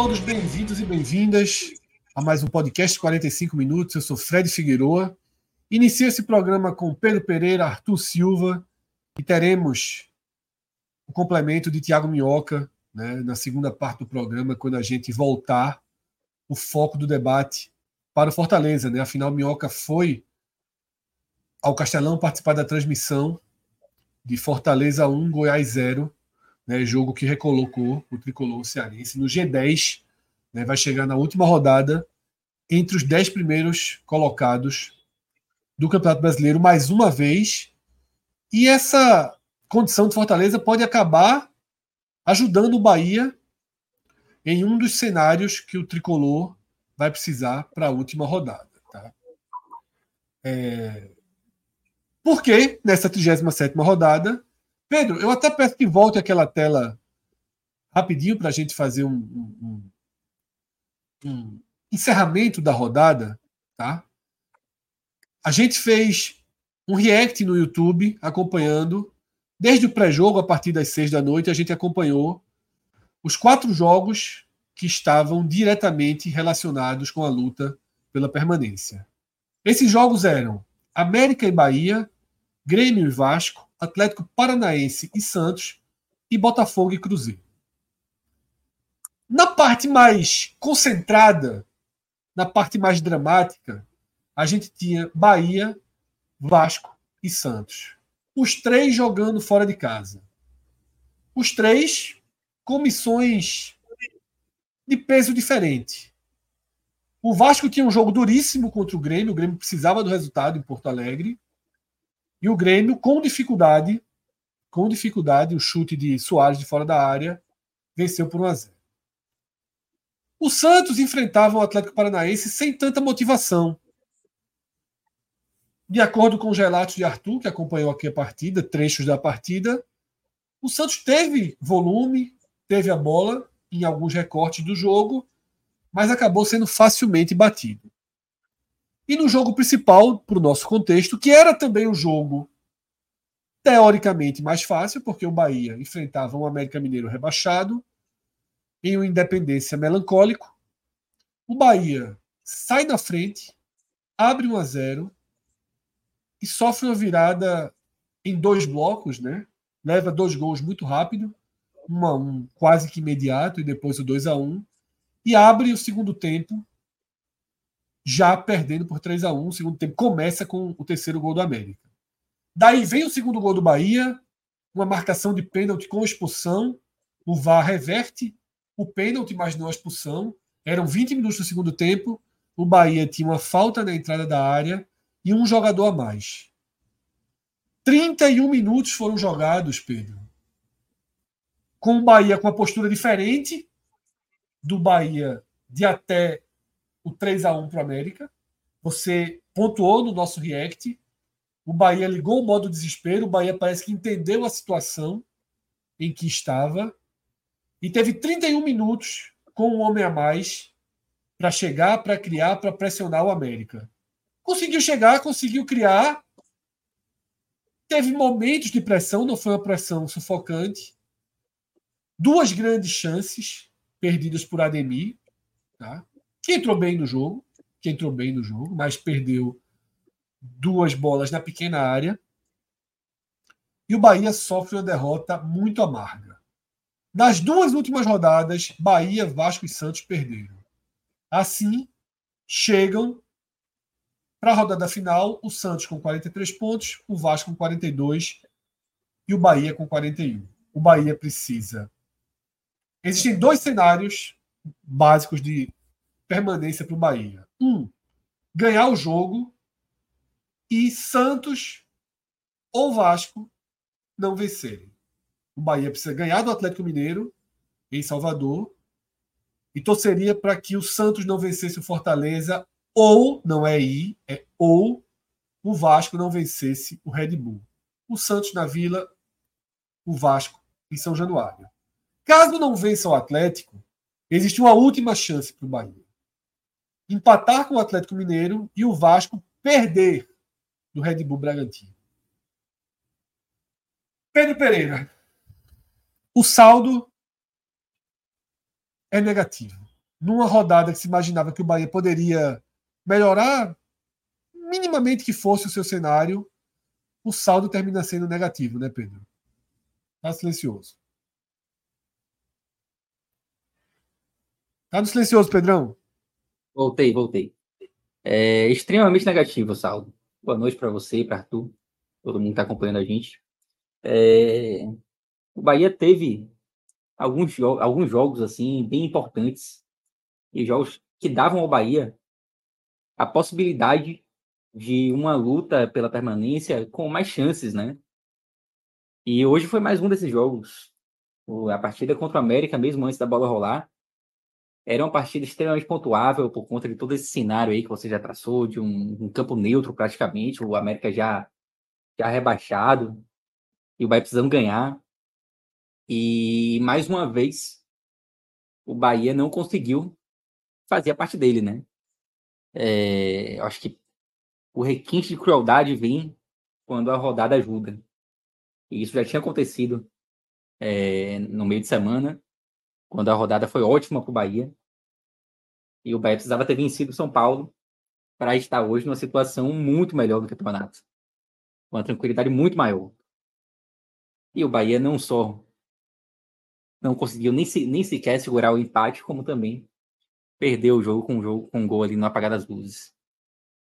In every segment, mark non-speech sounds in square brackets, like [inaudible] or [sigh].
Todos bem-vindos e bem-vindas a mais um podcast 45 minutos. Eu sou Fred Figueroa. Inicio esse programa com Pedro Pereira, Arthur Silva e teremos o complemento de Tiago Minhoca né, na segunda parte do programa, quando a gente voltar o foco do debate para o Fortaleza. Né? Afinal, Minhoca foi ao Castelão participar da transmissão de Fortaleza 1, Goiás 0 né, jogo que recolocou o tricolor cearense no G10, né, vai chegar na última rodada entre os dez primeiros colocados do Campeonato Brasileiro mais uma vez. E essa condição de Fortaleza pode acabar ajudando o Bahia em um dos cenários que o tricolor vai precisar para a última rodada. Tá? É... Porque nessa 37 rodada Pedro, eu até peço que volte aquela tela rapidinho para a gente fazer um, um, um, encerramento da rodada, tá? A gente fez um react no YouTube acompanhando desde o pré-jogo a partir das seis da noite a gente acompanhou os quatro jogos que estavam diretamente relacionados com a luta pela permanência. Esses jogos eram América e Bahia, Grêmio e Vasco, Atlético Paranaense e Santos e Botafogo e Cruzeiro. Na parte mais concentrada, na parte mais dramática, a gente tinha Bahia, Vasco e Santos. Os três jogando fora de casa. Os três com missões de peso diferente. O Vasco tinha um jogo duríssimo contra o Grêmio, o Grêmio precisava do resultado em Porto Alegre. E o Grêmio, com dificuldade, com dificuldade, o chute de Soares de fora da área, venceu por 1 a 0. O Santos enfrentava o Atlético Paranaense sem tanta motivação. De acordo com os relatos de Arthur, que acompanhou aqui a partida, trechos da partida, o Santos teve volume, teve a bola em alguns recortes do jogo, mas acabou sendo facilmente batido. E no jogo principal, para o nosso contexto, que era também um jogo teoricamente mais fácil, porque o Bahia enfrentava um América Mineiro rebaixado em um Independência melancólico. O Bahia sai na frente, abre 1 a 0 e sofre uma virada em dois blocos, né? Leva dois gols muito rápido, um a um quase que imediato e depois o 2 a 1 e abre o segundo tempo já perdendo por 3 a 1 O segundo tempo começa com o terceiro gol do América. Daí vem o segundo gol do Bahia, uma marcação de pênalti com expulsão. O VAR reverte o pênalti, mas não a expulsão. Eram 20 minutos do segundo tempo. O Bahia tinha uma falta na entrada da área e um jogador a mais. 31 minutos foram jogados, Pedro. Com o Bahia com uma postura diferente do Bahia de até o 3 a 1 para o América. Você pontuou no nosso react. O Bahia ligou o modo desespero. O Bahia parece que entendeu a situação em que estava e teve 31 minutos com um homem a mais para chegar, para criar, para pressionar o América. Conseguiu chegar, conseguiu criar. Teve momentos de pressão, não foi uma pressão sufocante. Duas grandes chances perdidas por Ademir. Tá? Que entrou bem no jogo, que entrou bem no jogo, mas perdeu duas bolas na pequena área. E o Bahia sofre uma derrota muito amarga. Nas duas últimas rodadas, Bahia, Vasco e Santos perderam. Assim, chegam Para a rodada final, o Santos com 43 pontos, o Vasco com 42 e o Bahia com 41. O Bahia precisa. Existem dois cenários básicos de permanência para o Bahia. Um, ganhar o jogo e Santos ou Vasco não vencerem. O Bahia precisa ganhar do Atlético Mineiro em Salvador e torceria para que o Santos não vencesse o Fortaleza ou não é ir, é ou o Vasco não vencesse o Red Bull. O Santos na Vila, o Vasco em São Januário. Caso não vença o Atlético, existe uma última chance para o Bahia. Empatar com o Atlético Mineiro e o Vasco perder do Red Bull Bragantino. Pedro Pereira. O saldo é negativo. Numa rodada que se imaginava que o Bahia poderia melhorar, minimamente que fosse o seu cenário, o saldo termina sendo negativo, né, Pedro? Tá silencioso. Tá no silencioso, Pedrão? Voltei, voltei. É extremamente negativo saldo. Boa noite para você, para Arthur, todo mundo que está acompanhando a gente. É... O Bahia teve alguns, jo alguns jogos assim bem importantes e jogos que davam ao Bahia a possibilidade de uma luta pela permanência com mais chances, né? E hoje foi mais um desses jogos. A partida contra o América, mesmo antes da bola rolar, era uma partida extremamente pontuável por conta de todo esse cenário aí que você já traçou, de um, um campo neutro praticamente, o América já, já rebaixado, e o Bahia precisando ganhar. E mais uma vez, o Bahia não conseguiu fazer a parte dele, né? É, eu acho que o requinte de crueldade vem quando a rodada ajuda. E isso já tinha acontecido é, no meio de semana, quando a rodada foi ótima para o Bahia. E o Bahia precisava ter vencido o São Paulo para estar hoje numa situação muito melhor do campeonato. Uma tranquilidade muito maior. E o Bahia não só não conseguiu nem, se, nem sequer segurar o empate, como também perdeu o jogo com um jogo com um gol ali no apagar das luzes.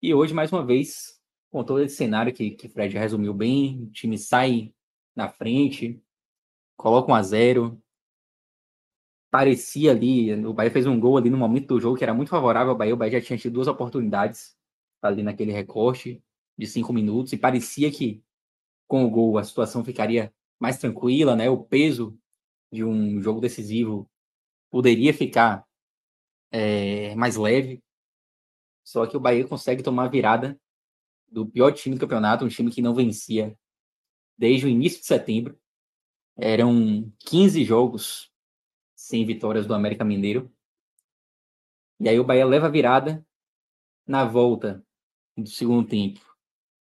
E hoje, mais uma vez, com todo esse cenário que, que Fred resumiu bem, o time sai na frente, coloca um a zero. Parecia ali, o Bahia fez um gol ali no momento do jogo que era muito favorável ao Bahia. O Bahia já tinha tido duas oportunidades ali naquele recorte de cinco minutos e parecia que com o gol a situação ficaria mais tranquila, né? O peso de um jogo decisivo poderia ficar é, mais leve. Só que o Bahia consegue tomar a virada do pior time do campeonato, um time que não vencia desde o início de setembro. Eram 15 jogos sem vitórias do América Mineiro. E aí o Bahia leva a virada na volta do segundo tempo.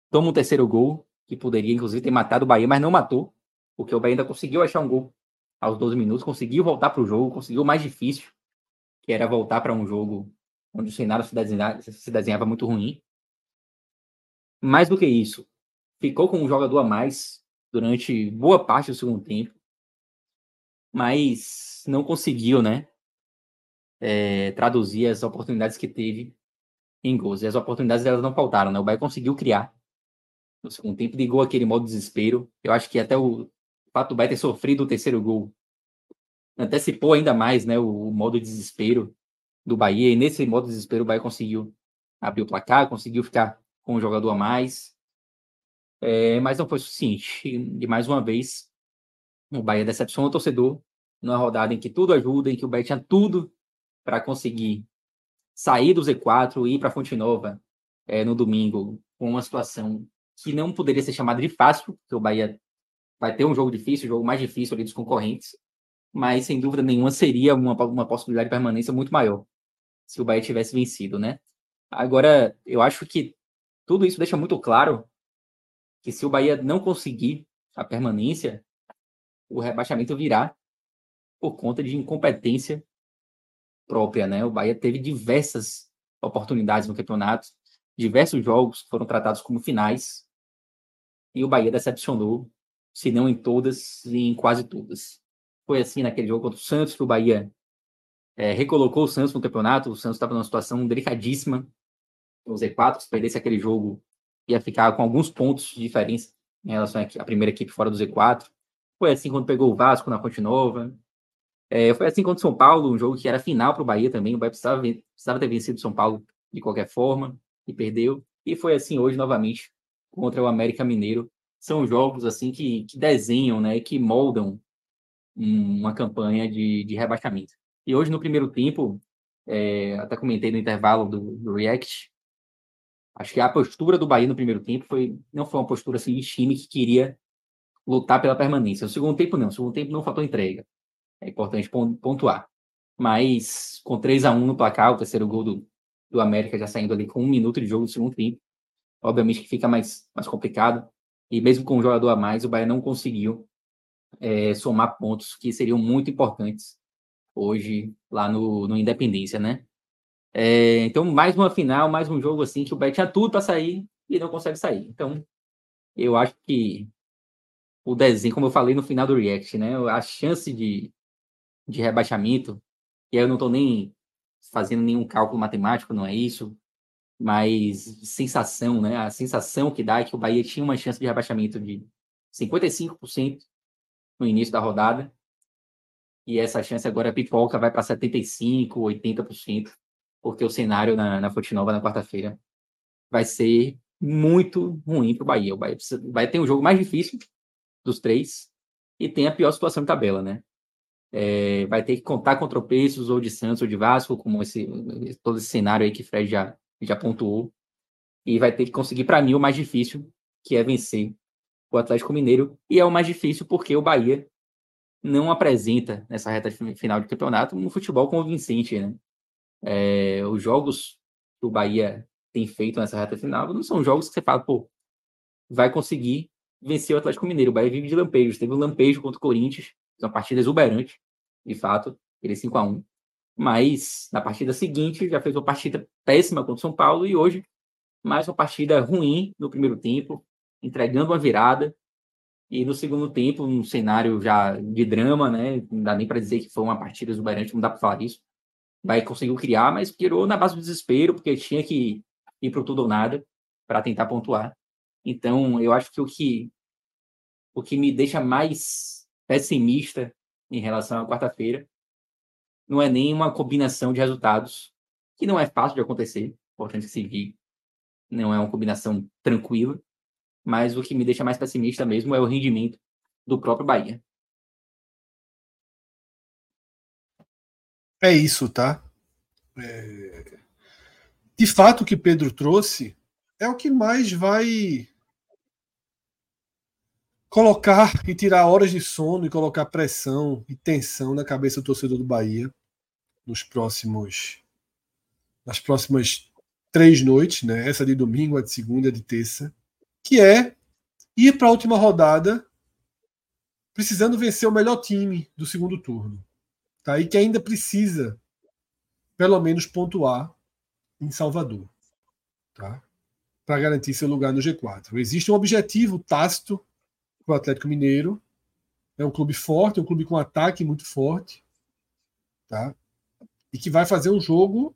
Toma um terceiro gol, que poderia inclusive ter matado o Bahia, mas não matou, porque o Bahia ainda conseguiu achar um gol aos 12 minutos, conseguiu voltar para o jogo, conseguiu o mais difícil, que era voltar para um jogo onde o cenário se desenhava, se desenhava muito ruim. Mais do que isso, ficou com um jogador a mais durante boa parte do segundo tempo, mas não conseguiu, né, é, traduzir as oportunidades que teve em gols. E as oportunidades elas não faltaram, né? O Bahia conseguiu criar no segundo tempo, ligou aquele modo desespero. Eu acho que até o fato do Bahia ter sofrido o terceiro gol antecipou ainda mais né, o, o modo desespero do Bahia. E nesse modo desespero, o Bahia conseguiu abrir o placar, conseguiu ficar com um jogador a mais. É, mas não foi suficiente. E, mais uma vez, o Bahia decepciona o torcedor numa rodada em que tudo ajuda, em que o Bahia tinha tudo para conseguir sair do Z4 e ir para Fonte Nova é, no domingo, com uma situação que não poderia ser chamada de fácil, porque o Bahia vai ter um jogo difícil, o jogo mais difícil ali dos concorrentes, mas sem dúvida nenhuma seria uma, uma possibilidade de permanência muito maior se o Bahia tivesse vencido, né? Agora, eu acho que tudo isso deixa muito claro que se o Bahia não conseguir a permanência, o rebaixamento virá por conta de incompetência própria, né? O Bahia teve diversas oportunidades no campeonato, diversos jogos foram tratados como finais, e o Bahia decepcionou se não em todas, em quase todas. Foi assim naquele jogo contra o Santos, que o Bahia é, recolocou o Santos no campeonato, o Santos estava numa situação delicadíssima, no Z4, se perdesse aquele jogo, ia ficar com alguns pontos de diferença em relação à primeira equipe fora do Z4. Foi assim quando pegou o Vasco na Fonte Nova. É, foi assim contra o São Paulo, um jogo que era final para o Bahia também. O Bahia precisava, precisava ter vencido o São Paulo de qualquer forma e perdeu. E foi assim hoje novamente contra o América Mineiro. São jogos assim que, que desenham, né, que moldam uma campanha de, de rebaixamento. E hoje, no primeiro tempo, é, até comentei no intervalo do, do, React, acho que a postura do Bahia no primeiro tempo foi, não foi uma postura assim, de time que queria lutar pela permanência. No segundo tempo, não. No segundo tempo não faltou entrega. É importante pontuar. Mas com 3 a 1 no placar, o terceiro gol do, do América já saindo ali com um minuto de jogo no segundo tempo, obviamente que fica mais, mais complicado. E mesmo com um jogador a mais, o Bahia não conseguiu é, somar pontos que seriam muito importantes hoje lá no, no Independência, né? É, então, mais uma final, mais um jogo assim que o Bahia tinha tudo para sair e não consegue sair. Então, eu acho que o desenho, como eu falei no final do React, né? A chance de, de rebaixamento, e aí eu não estou nem fazendo nenhum cálculo matemático, não é isso, mas sensação, né? A sensação que dá é que o Bahia tinha uma chance de rebaixamento de 55% no início da rodada. E essa chance agora pipoca vai para 75%, 80%, porque o cenário na, na Fonte Nova na quarta-feira vai ser muito ruim para o Bahia. O Bahia precisa, vai ter um jogo mais difícil dos três e tem a pior situação de tabela, né? É, vai ter que contar com tropeços ou de Santos ou de Vasco, como esse, todo esse cenário aí que Fred já, já pontuou. E vai ter que conseguir, para mim, o mais difícil, que é vencer o Atlético Mineiro, e é o mais difícil porque o Bahia não apresenta nessa reta final de campeonato um futebol convincente, né? É, os jogos que o Bahia tem feito nessa reta final não são jogos que você fala, pô, vai conseguir vencer o Atlético Mineiro. O Bahia vive de lampejos. Teve um lampejo contra o Corinthians, uma partida exuberante, de fato, ele 5 a 1 Mas na partida seguinte já fez uma partida péssima contra o São Paulo e hoje mais uma partida ruim no primeiro tempo, entregando uma virada. E no segundo tempo, um cenário já de drama, né? Não dá nem para dizer que foi uma partida exuberante, não dá para falar isso. Vai conseguiu criar, mas virou na base do desespero, porque tinha que ir para tudo ou nada para tentar pontuar. Então, eu acho que o que o que me deixa mais pessimista em relação à quarta-feira não é nem uma combinação de resultados, que não é fácil de acontecer, importante se vir, não é uma combinação tranquila, mas o que me deixa mais pessimista mesmo é o rendimento do próprio Bahia. É isso, tá? É... De fato, o que Pedro trouxe é o que mais vai colocar e tirar horas de sono e colocar pressão e tensão na cabeça do torcedor do Bahia nos próximos nas próximas três noites, né? Essa de domingo, a de segunda, a de terça que é ir para a última rodada precisando vencer o melhor time do segundo turno. Tá? E que ainda precisa, pelo menos, pontuar em Salvador. Tá? Para garantir seu lugar no G4. Existe um objetivo tácito para o Atlético Mineiro. É um clube forte, é um clube com ataque muito forte. Tá? E que vai fazer um jogo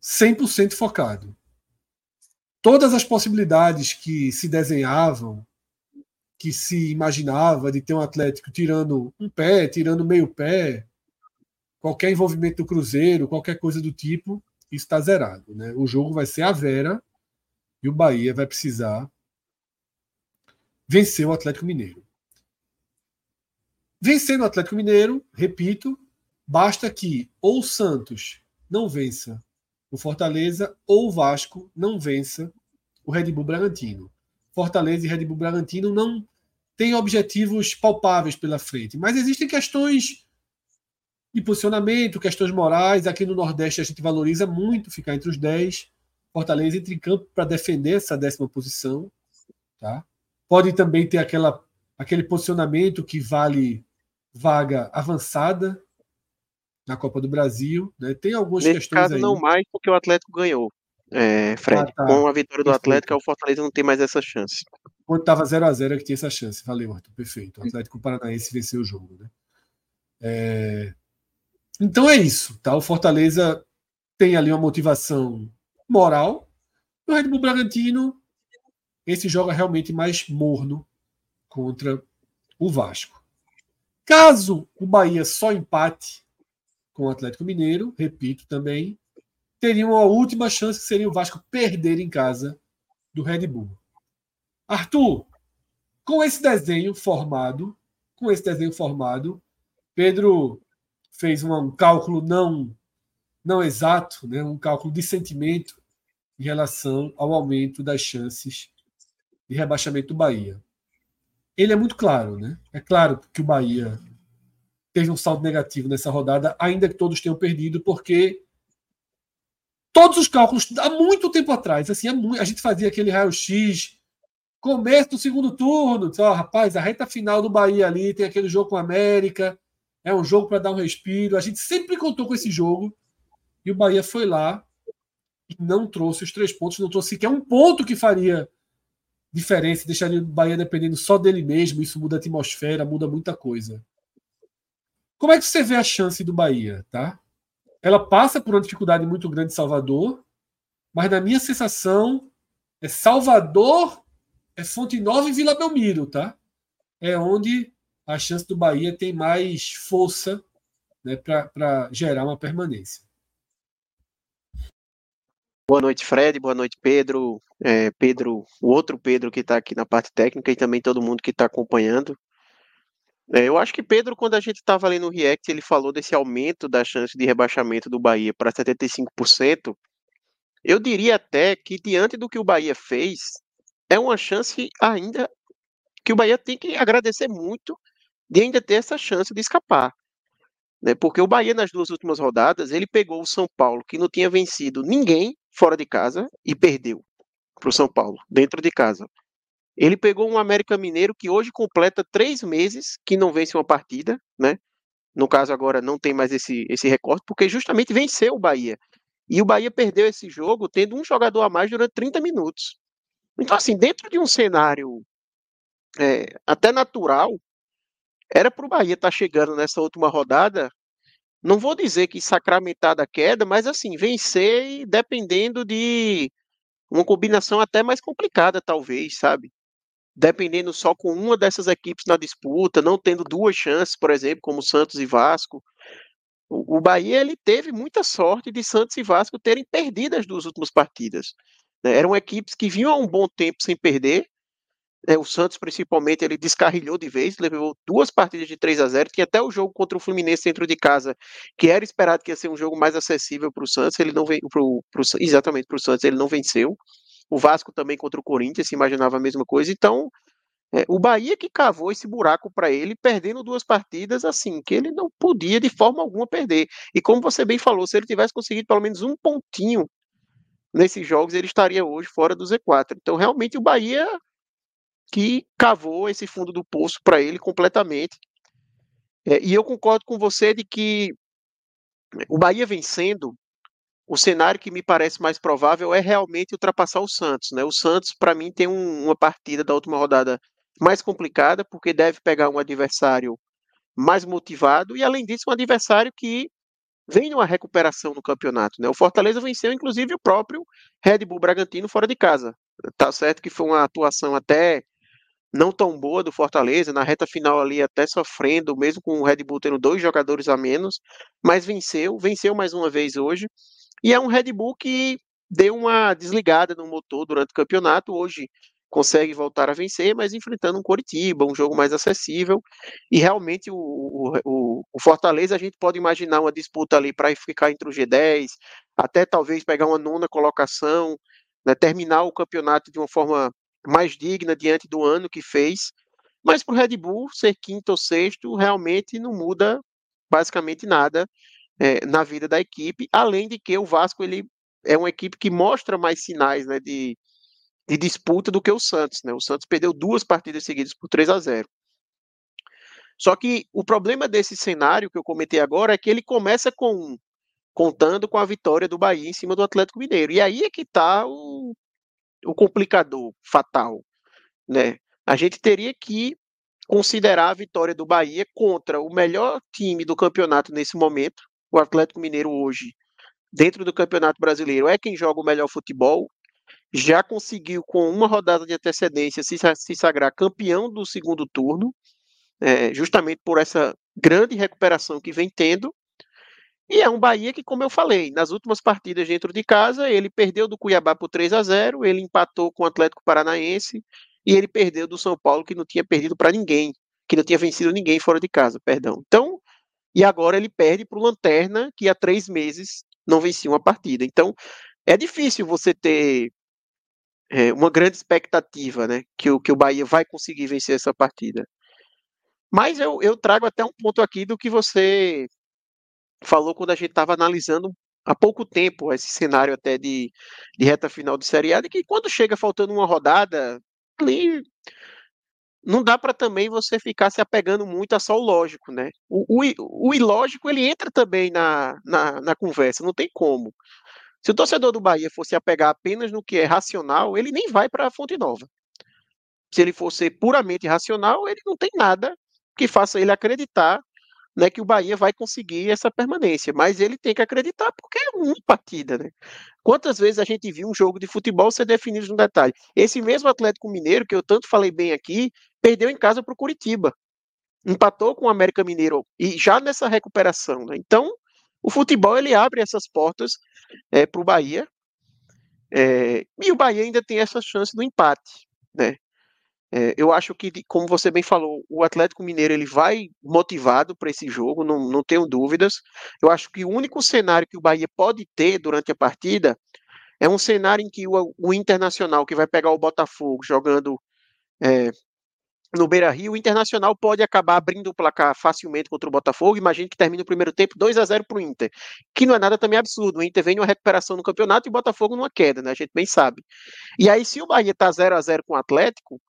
100% focado todas as possibilidades que se desenhavam, que se imaginava de ter um Atlético tirando um pé, tirando meio pé, qualquer envolvimento do Cruzeiro, qualquer coisa do tipo, está zerado. Né? O jogo vai ser a Vera e o Bahia vai precisar vencer o Atlético Mineiro. Vencendo o Atlético Mineiro, repito, basta que ou o Santos não vença o Fortaleza ou o Vasco não vença o Red Bull Bragantino. Fortaleza e Red Bull Bragantino não têm objetivos palpáveis pela frente, mas existem questões de posicionamento, questões morais. Aqui no Nordeste a gente valoriza muito ficar entre os 10. Fortaleza entra em campo para defender essa décima posição. Tá? Pode também ter aquela, aquele posicionamento que vale vaga avançada na Copa do Brasil. Né? Tem algumas Nesse questões caso, aí. não mais porque o Atlético ganhou. É, Fred, ah, tá. com a vitória do. Atlético, o Fortaleza não tem mais essa chance. Quando estava 0x0 é que tinha essa chance. Valeu, Arthur. Perfeito. O Atlético Paranaense venceu o jogo. Né? É... Então é isso. Tá? O Fortaleza tem ali uma motivação moral. O Red Bull Bragantino, esse joga realmente mais morno contra o Vasco. Caso o Bahia só empate com o Atlético Mineiro, repito também, teria uma última chance que seria o Vasco perder em casa do Red Bull. Arthur, com esse desenho formado, com esse desenho formado, Pedro fez um cálculo não não exato, né, um cálculo de sentimento em relação ao aumento das chances de rebaixamento do Bahia. Ele é muito claro, né? É claro que o Bahia teve um saldo negativo nessa rodada, ainda que todos tenham perdido, porque todos os cálculos, há muito tempo atrás, assim, a gente fazia aquele raio-x, começo do segundo turno, ó, oh, rapaz, a reta final do Bahia ali, tem aquele jogo com a América, é um jogo para dar um respiro. A gente sempre contou com esse jogo, e o Bahia foi lá e não trouxe os três pontos, não trouxe sequer um ponto que faria diferença, deixaria o Bahia dependendo só dele mesmo, isso muda a atmosfera, muda muita coisa. Como é que você vê a chance do Bahia, tá? Ela passa por uma dificuldade muito grande em Salvador, mas na minha sensação é Salvador, é Fonte Nova e Vila Belmiro, tá? É onde a chance do Bahia tem mais força né, para gerar uma permanência. Boa noite, Fred. Boa noite, Pedro. É, Pedro, o outro Pedro que está aqui na parte técnica e também todo mundo que está acompanhando. É, eu acho que Pedro, quando a gente estava ali no React, ele falou desse aumento da chance de rebaixamento do Bahia para 75%. Eu diria até que, diante do que o Bahia fez, é uma chance ainda que o Bahia tem que agradecer muito de ainda ter essa chance de escapar. Né? Porque o Bahia, nas duas últimas rodadas, ele pegou o São Paulo, que não tinha vencido ninguém fora de casa, e perdeu para o São Paulo, dentro de casa. Ele pegou um América Mineiro que hoje completa três meses que não vence uma partida, né? No caso agora não tem mais esse, esse recorte, porque justamente venceu o Bahia. E o Bahia perdeu esse jogo tendo um jogador a mais durante 30 minutos. Então, assim, dentro de um cenário é, até natural, era para o Bahia estar tá chegando nessa última rodada, não vou dizer que sacramentar da queda, mas assim, vencer dependendo de uma combinação até mais complicada, talvez, sabe? dependendo só com uma dessas equipes na disputa, não tendo duas chances, por exemplo, como Santos e Vasco. O, o Bahia ele teve muita sorte de Santos e Vasco terem perdido as duas últimas partidas. Né? Eram equipes que vinham há um bom tempo sem perder. Né? O Santos, principalmente, ele descarrilhou de vez, levou duas partidas de 3 a 0 Tinha até o jogo contra o Fluminense dentro de casa, que era esperado que ia ser um jogo mais acessível para o Santos. Ele não veio pro, pro, exatamente para o Santos, ele não venceu. O Vasco também contra o Corinthians se imaginava a mesma coisa. Então, é, o Bahia que cavou esse buraco para ele, perdendo duas partidas assim, que ele não podia de forma alguma perder. E como você bem falou, se ele tivesse conseguido pelo menos um pontinho nesses jogos, ele estaria hoje fora do Z4. Então, realmente, o Bahia que cavou esse fundo do poço para ele completamente. É, e eu concordo com você de que o Bahia vencendo, o cenário que me parece mais provável é realmente ultrapassar o Santos. Né? O Santos, para mim, tem um, uma partida da última rodada mais complicada, porque deve pegar um adversário mais motivado e, além disso, um adversário que vem numa recuperação no campeonato. Né? O Fortaleza venceu, inclusive, o próprio Red Bull Bragantino fora de casa. Tá certo que foi uma atuação até não tão boa do Fortaleza, na reta final ali até sofrendo, mesmo com o Red Bull tendo dois jogadores a menos, mas venceu, venceu mais uma vez hoje. E é um Red Bull que deu uma desligada no motor durante o campeonato. Hoje consegue voltar a vencer, mas enfrentando um Coritiba, um jogo mais acessível. E realmente o, o, o Fortaleza a gente pode imaginar uma disputa ali para ficar entre o G10, até talvez pegar uma nona colocação, né, terminar o campeonato de uma forma mais digna diante do ano que fez. Mas para o Red Bull ser quinto ou sexto realmente não muda basicamente nada é, na vida da equipe, além de que o Vasco ele é uma equipe que mostra mais sinais né, de, de disputa do que o Santos. Né? O Santos perdeu duas partidas seguidas por 3 a 0. Só que o problema desse cenário que eu comentei agora é que ele começa com contando com a vitória do Bahia em cima do Atlético Mineiro. E aí é que está o, o complicador fatal. Né? A gente teria que considerar a vitória do Bahia contra o melhor time do campeonato nesse momento, o Atlético Mineiro hoje dentro do Campeonato Brasileiro é quem joga o melhor futebol, já conseguiu, com uma rodada de antecedência, se, sagrar campeão do segundo turno, é, justamente por essa grande recuperação que vem tendo. E é um Bahia que, como eu falei, nas últimas partidas dentro de casa, ele perdeu do Cuiabá por 3 a 0 ele empatou com o Atlético Paranaense e ele perdeu do São Paulo, que não tinha perdido para ninguém, que não tinha vencido ninguém fora de casa, perdão. Então, e agora ele perde para o Lanterna, que há três meses não vencia uma partida. Então, é difícil você ter é, uma grande expectativa, né? Que o, que o Bahia vai conseguir vencer essa partida. Mas eu, eu trago até um ponto aqui do que você falou quando a gente estava analisando há pouco tempo esse cenário até de, de reta final de Série A, de que quando chega faltando uma rodada, ali não dá para também você ficar se apegando muito a só o lógico, né? O, o, o ilógico ele entra também na, na, na conversa, não tem como. Se o torcedor do Bahia fosse apegar apenas no que é racional, ele nem vai para a Fonte Nova. Se ele fosse puramente racional, ele não tem nada que faça ele acreditar né, que o Bahia vai conseguir essa permanência, mas ele tem que acreditar porque é uma partida, né? Quantas vezes a gente viu um jogo de futebol ser definido no detalhe? Esse mesmo Atlético Mineiro, que eu tanto falei bem aqui, perdeu em casa para o Curitiba, empatou com o América Mineiro e já nessa recuperação, né? Então, o futebol ele abre essas portas é, para o Bahia é, e o Bahia ainda tem essa chance do empate, né? É, eu acho que, como você bem falou, o Atlético Mineiro ele vai motivado para esse jogo, não, não tenho dúvidas. Eu acho que o único cenário que o Bahia pode ter durante a partida é um cenário em que o, o Internacional, que vai pegar o Botafogo jogando é, no Beira Rio, o Internacional pode acabar abrindo o placar facilmente contra o Botafogo. Imagine que termine o primeiro tempo 2 a 0 para o Inter, que não é nada também absurdo. O Inter vem uma recuperação no campeonato e o Botafogo numa queda, né? A gente bem sabe. E aí, se o Bahia está 0 a 0 com o Atlético,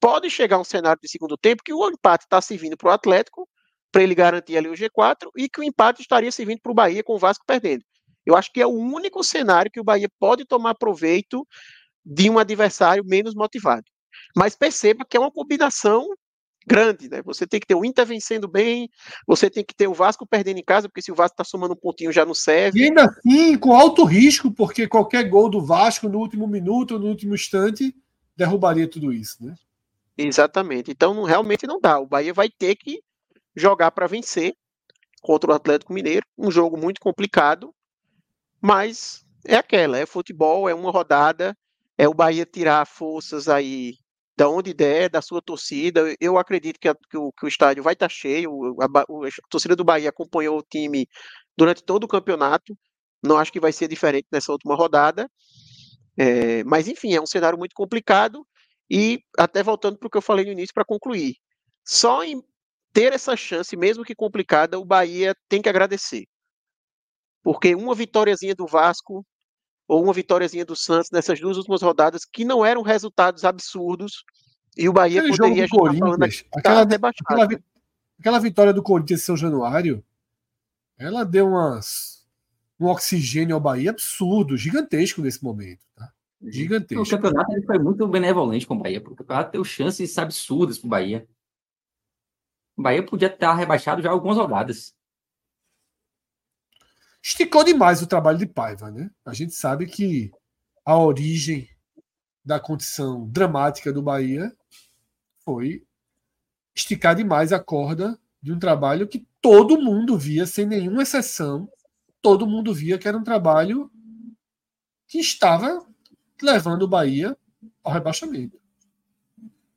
pode chegar um cenário de segundo tempo que o empate está servindo para o Atlético, para ele garantir ali o G4, e que o empate estaria servindo para o Bahia com o Vasco perdendo. Eu acho que é o único cenário que o Bahia pode tomar proveito de um adversário menos motivado. Mas perceba que é uma combinação grande, né? Você tem que ter o Inter vencendo bem, você tem que ter o Vasco perdendo em casa, porque se o Vasco está somando um pontinho já não serve. E ainda assim, com alto risco, porque qualquer gol do Vasco no último minuto, no último instante, derrubaria tudo isso, né? Exatamente. Então, não, realmente não dá. O Bahia vai ter que jogar para vencer contra o Atlético Mineiro. Um jogo muito complicado, mas é aquela: é futebol, é uma rodada, é o Bahia tirar forças aí da onde der, da sua torcida. Eu acredito que, a, que, o, que o, estádio vai estar tá cheio. A, a, a, torcida do Bahia acompanhou o time durante todo o campeonato. Não acho que vai ser diferente nessa última rodada. É, mas, enfim, é um cenário muito complicado. E até voltando para o que eu falei no início para concluir, só em ter essa chance, mesmo que complicada, o Bahia tem que agradecer. Porque uma vitóriazinha do Vasco ou uma vitóriazinha do Santos nessas duas últimas rodadas, que não eram resultados absurdos, e o Bahia Aquele poderia estar falando aqui, aquela, tá aquela, aquela, vitória do Corinthians em São Januário, ela deu umas, um oxigênio ao Bahia absurdo, gigantesco nesse momento. Tá? Gigantesco. O campeonato ele foi muito benevolente com o Bahia. O campeonato deu chances absurdas para o Bahia. O Bahia podia estar rebaixado já algumas rodadas. Esticou demais o trabalho de Paiva, né? A gente sabe que a origem da condição dramática do Bahia foi esticar demais a corda de um trabalho que todo mundo via, sem nenhuma exceção, todo mundo via que era um trabalho que estava levando o Bahia ao rebaixamento.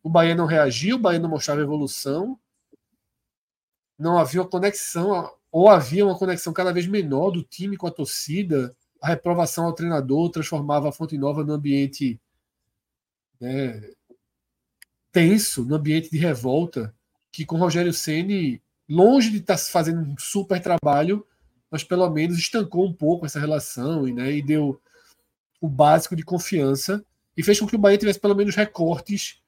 O Bahia não reagiu, o Bahia não mostrava evolução, não havia uma conexão, ou havia uma conexão cada vez menor do time com a torcida, a reprovação ao treinador transformava a Fonte Nova num ambiente né, tenso, num ambiente de revolta, que com Rogério Ceni longe de estar tá fazendo um super trabalho, mas pelo menos estancou um pouco essa relação e, né, e deu o básico de confiança e fez com que o Bahia tivesse pelo menos recortes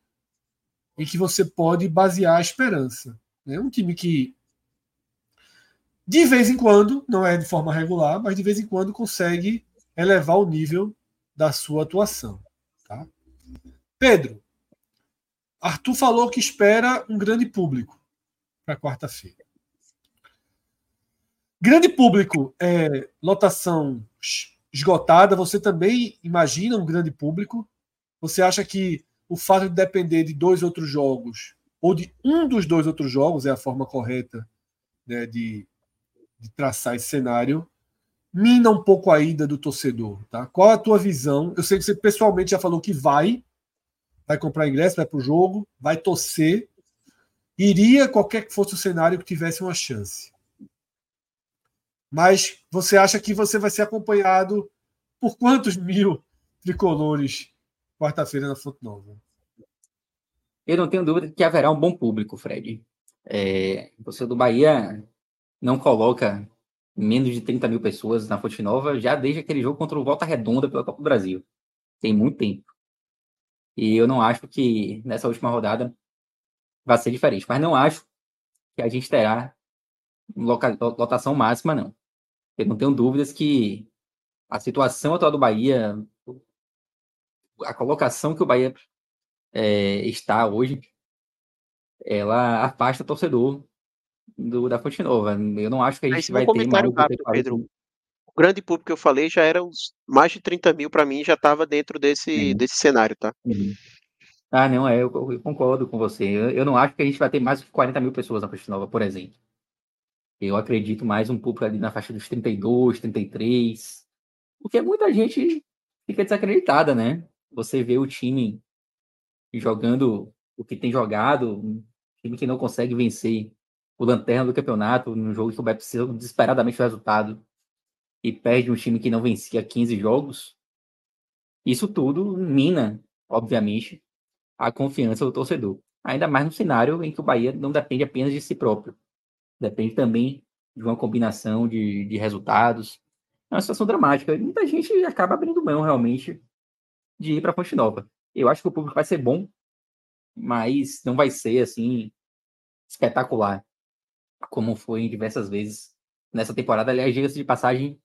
em que você pode basear a esperança. É um time que, de vez em quando, não é de forma regular, mas de vez em quando consegue elevar o nível da sua atuação. Tá? Pedro, Arthur falou que espera um grande público para quarta-feira. Grande público, é, lotação esgotada, você também imagina um grande público? Você acha que o fato de depender de dois outros jogos, ou de um dos dois outros jogos, é a forma correta né, de, de traçar esse cenário, mina um pouco a ida do torcedor, tá? Qual a tua visão? Eu sei que você pessoalmente já falou que vai, vai comprar ingresso, vai para o jogo, vai torcer, iria qualquer que fosse o cenário que tivesse uma chance. Mas você acha que você vai ser acompanhado por quantos mil tricolores quarta-feira na Fonte Nova? Eu não tenho dúvida que haverá um bom público, Fred. É, você do Bahia não coloca menos de 30 mil pessoas na Fonte Nova já desde aquele jogo contra o Volta Redonda pela Copa do Brasil. Tem muito tempo. E eu não acho que nessa última rodada vai ser diferente. Mas não acho que a gente terá lotação máxima, não. Eu não tenho dúvidas que a situação atual do Bahia, a colocação que o Bahia é, está hoje, ela afasta o torcedor do, da Fonte Nova. Eu não acho que a gente vai ter mais... Rápido, Pedro. O grande público que eu falei já era os mais de 30 mil para mim, já estava dentro desse, uhum. desse cenário, tá? Uhum. Ah, não, é, eu, eu concordo com você. Eu, eu, não acho que a gente vai ter mais de 40 mil pessoas na Fonte Nova, por exemplo. Eu acredito mais um público ali na faixa dos 32, 33. Porque muita gente fica desacreditada, né? Você vê o time jogando o que tem jogado, um time que não consegue vencer o lanterna do campeonato, num jogo que o Bahia precisa desesperadamente do resultado, e perde um time que não vencia 15 jogos. Isso tudo mina, obviamente, a confiança do torcedor. Ainda mais no cenário em que o Bahia não depende apenas de si próprio. Depende também de uma combinação de, de resultados. É uma situação dramática. Muita gente acaba abrindo mão, realmente, de ir para a Fonte Nova. Eu acho que o público vai ser bom, mas não vai ser, assim, espetacular, como foi em diversas vezes nessa temporada. Aliás, diga-se de passagem,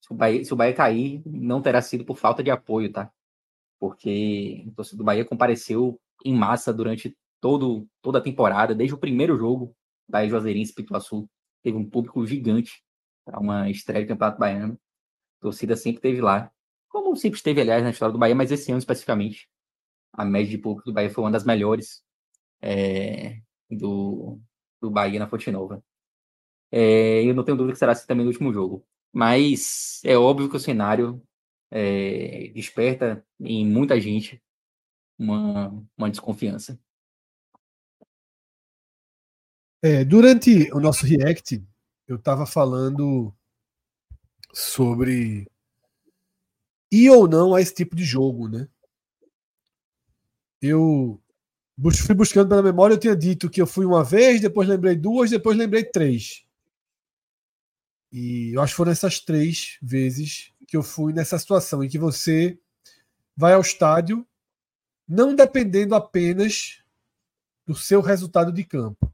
se o, Bahia, se o Bahia cair, não terá sido por falta de apoio, tá? Porque o torcedor do Bahia compareceu em massa durante todo, toda a temporada, desde o primeiro jogo da Juazeirense Pituaçu, teve um público gigante para uma estreia do Campeonato Baiano. A torcida sempre teve lá, como sempre esteve, aliás, na história do Bahia, mas esse ano especificamente, a média de público do Bahia foi uma das melhores é, do, do Bahia na Fonte Nova. É, eu não tenho dúvida que será assim também no último jogo. Mas é óbvio que o cenário é, desperta em muita gente uma, uma desconfiança. É, durante o nosso react, eu estava falando sobre ir ou não a esse tipo de jogo, né? Eu fui buscando pela memória, eu tinha dito que eu fui uma vez, depois lembrei duas, depois lembrei três. E eu acho que foram essas três vezes que eu fui nessa situação em que você vai ao estádio não dependendo apenas do seu resultado de campo.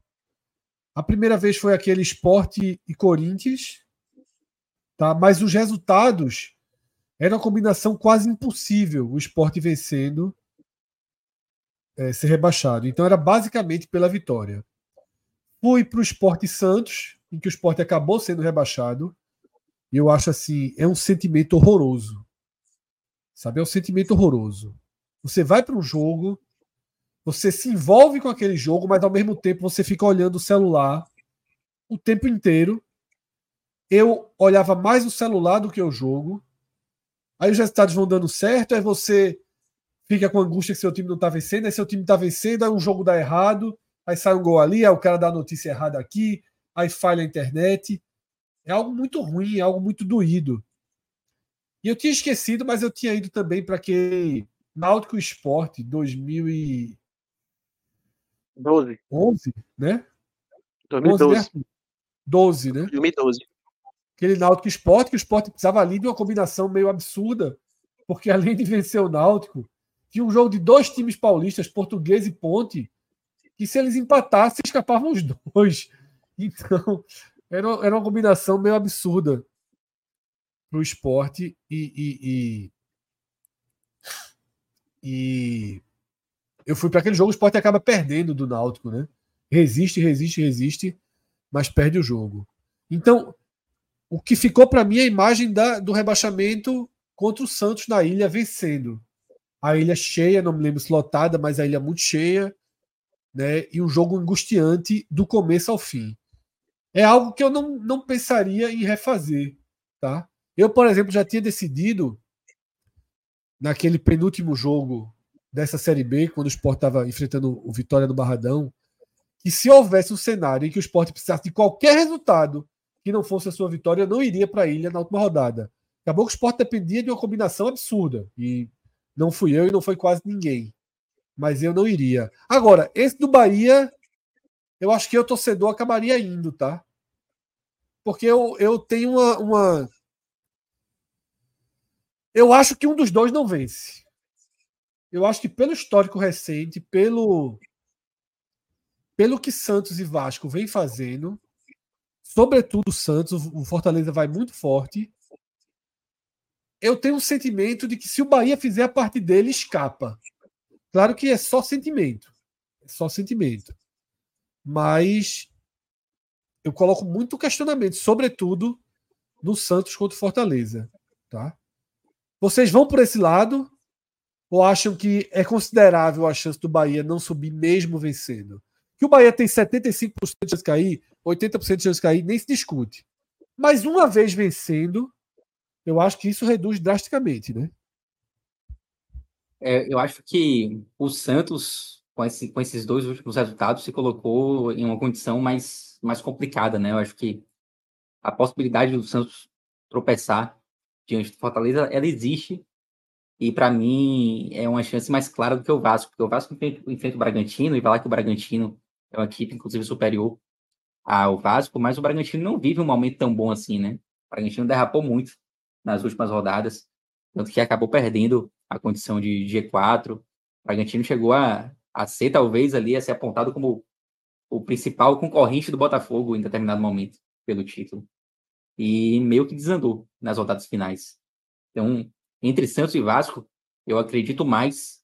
A primeira vez foi aquele esporte e Corinthians, tá? mas os resultados era uma combinação quase impossível o esporte vencendo é, ser rebaixado. Então era basicamente pela vitória. Fui para o Esporte Santos, em que o esporte acabou sendo rebaixado. E eu acho assim, é um sentimento horroroso. Sabe? É um sentimento horroroso. Você vai para um jogo, você se envolve com aquele jogo, mas ao mesmo tempo você fica olhando o celular o tempo inteiro. Eu olhava mais o celular do que o jogo. Aí os resultados vão dando certo, aí você fica com angústia que seu time não está vencendo, aí seu time está vencendo, aí um jogo dá errado, aí sai um gol ali, aí o cara dá a notícia errada aqui, aí falha a internet. É algo muito ruim, é algo muito doído. E eu tinha esquecido, mas eu tinha ido também para aquele Náutico Esporte 2000 e 12. 11, né? 2012. 11, né? 12, né? 2012. Aquele Náutico Esporte, que o Esporte precisava ali de uma combinação meio absurda, porque [laughs] além de vencer o Náutico, tinha um jogo de dois times paulistas, Português e Ponte, que se eles empatassem, escapavam os dois. [laughs] Então, era, era uma combinação meio absurda para o esporte e, e, e, e eu fui para aquele jogo, o esporte acaba perdendo do Náutico, né? Resiste, resiste, resiste, mas perde o jogo. Então, o que ficou para mim é a imagem da, do rebaixamento contra o Santos na ilha vencendo. A ilha cheia, não me lembro se lotada, mas a ilha muito cheia, né? E um jogo angustiante do começo ao fim. É algo que eu não, não pensaria em refazer, tá? Eu, por exemplo, já tinha decidido naquele penúltimo jogo dessa Série B, quando o Sport estava enfrentando o Vitória no Barradão, que se houvesse um cenário em que o Sport precisasse de qualquer resultado que não fosse a sua vitória, não iria para a ilha na última rodada. Acabou que o Sport dependia de uma combinação absurda. E não fui eu e não foi quase ninguém. Mas eu não iria. Agora, esse do Bahia, eu acho que o torcedor acabaria indo, tá? Porque eu, eu tenho uma, uma. Eu acho que um dos dois não vence. Eu acho que pelo histórico recente, pelo pelo que Santos e Vasco vem fazendo, sobretudo o Santos, o Fortaleza vai muito forte. Eu tenho um sentimento de que se o Bahia fizer a parte dele, escapa. Claro que é só sentimento. É só sentimento. Mas eu coloco muito questionamento, sobretudo no Santos contra o Fortaleza. Tá? Vocês vão por esse lado ou acham que é considerável a chance do Bahia não subir mesmo vencendo? Que o Bahia tem 75% de chance de cair, 80% de chance de cair, nem se discute. Mas uma vez vencendo, eu acho que isso reduz drasticamente, né? É, eu acho que o Santos, com, esse, com esses dois últimos resultados, se colocou em uma condição mais, mais complicada, né? Eu acho que a possibilidade do Santos tropeçar diante do Fortaleza, ela existe. E para mim é uma chance mais clara do que o Vasco, porque o Vasco enfrenta, o Bragantino e vai lá que o Bragantino é uma equipe, inclusive, superior ao Vasco, mas o Bragantino não vive um momento tão bom assim, né? O Bragantino derrapou muito nas últimas rodadas, tanto que acabou perdendo a condição de G4. O Bragantino chegou a, a ser, talvez, ali, a ser apontado como o principal concorrente do Botafogo em determinado momento pelo título. E meio que desandou nas rodadas finais. Então, entre Santos e Vasco, eu acredito mais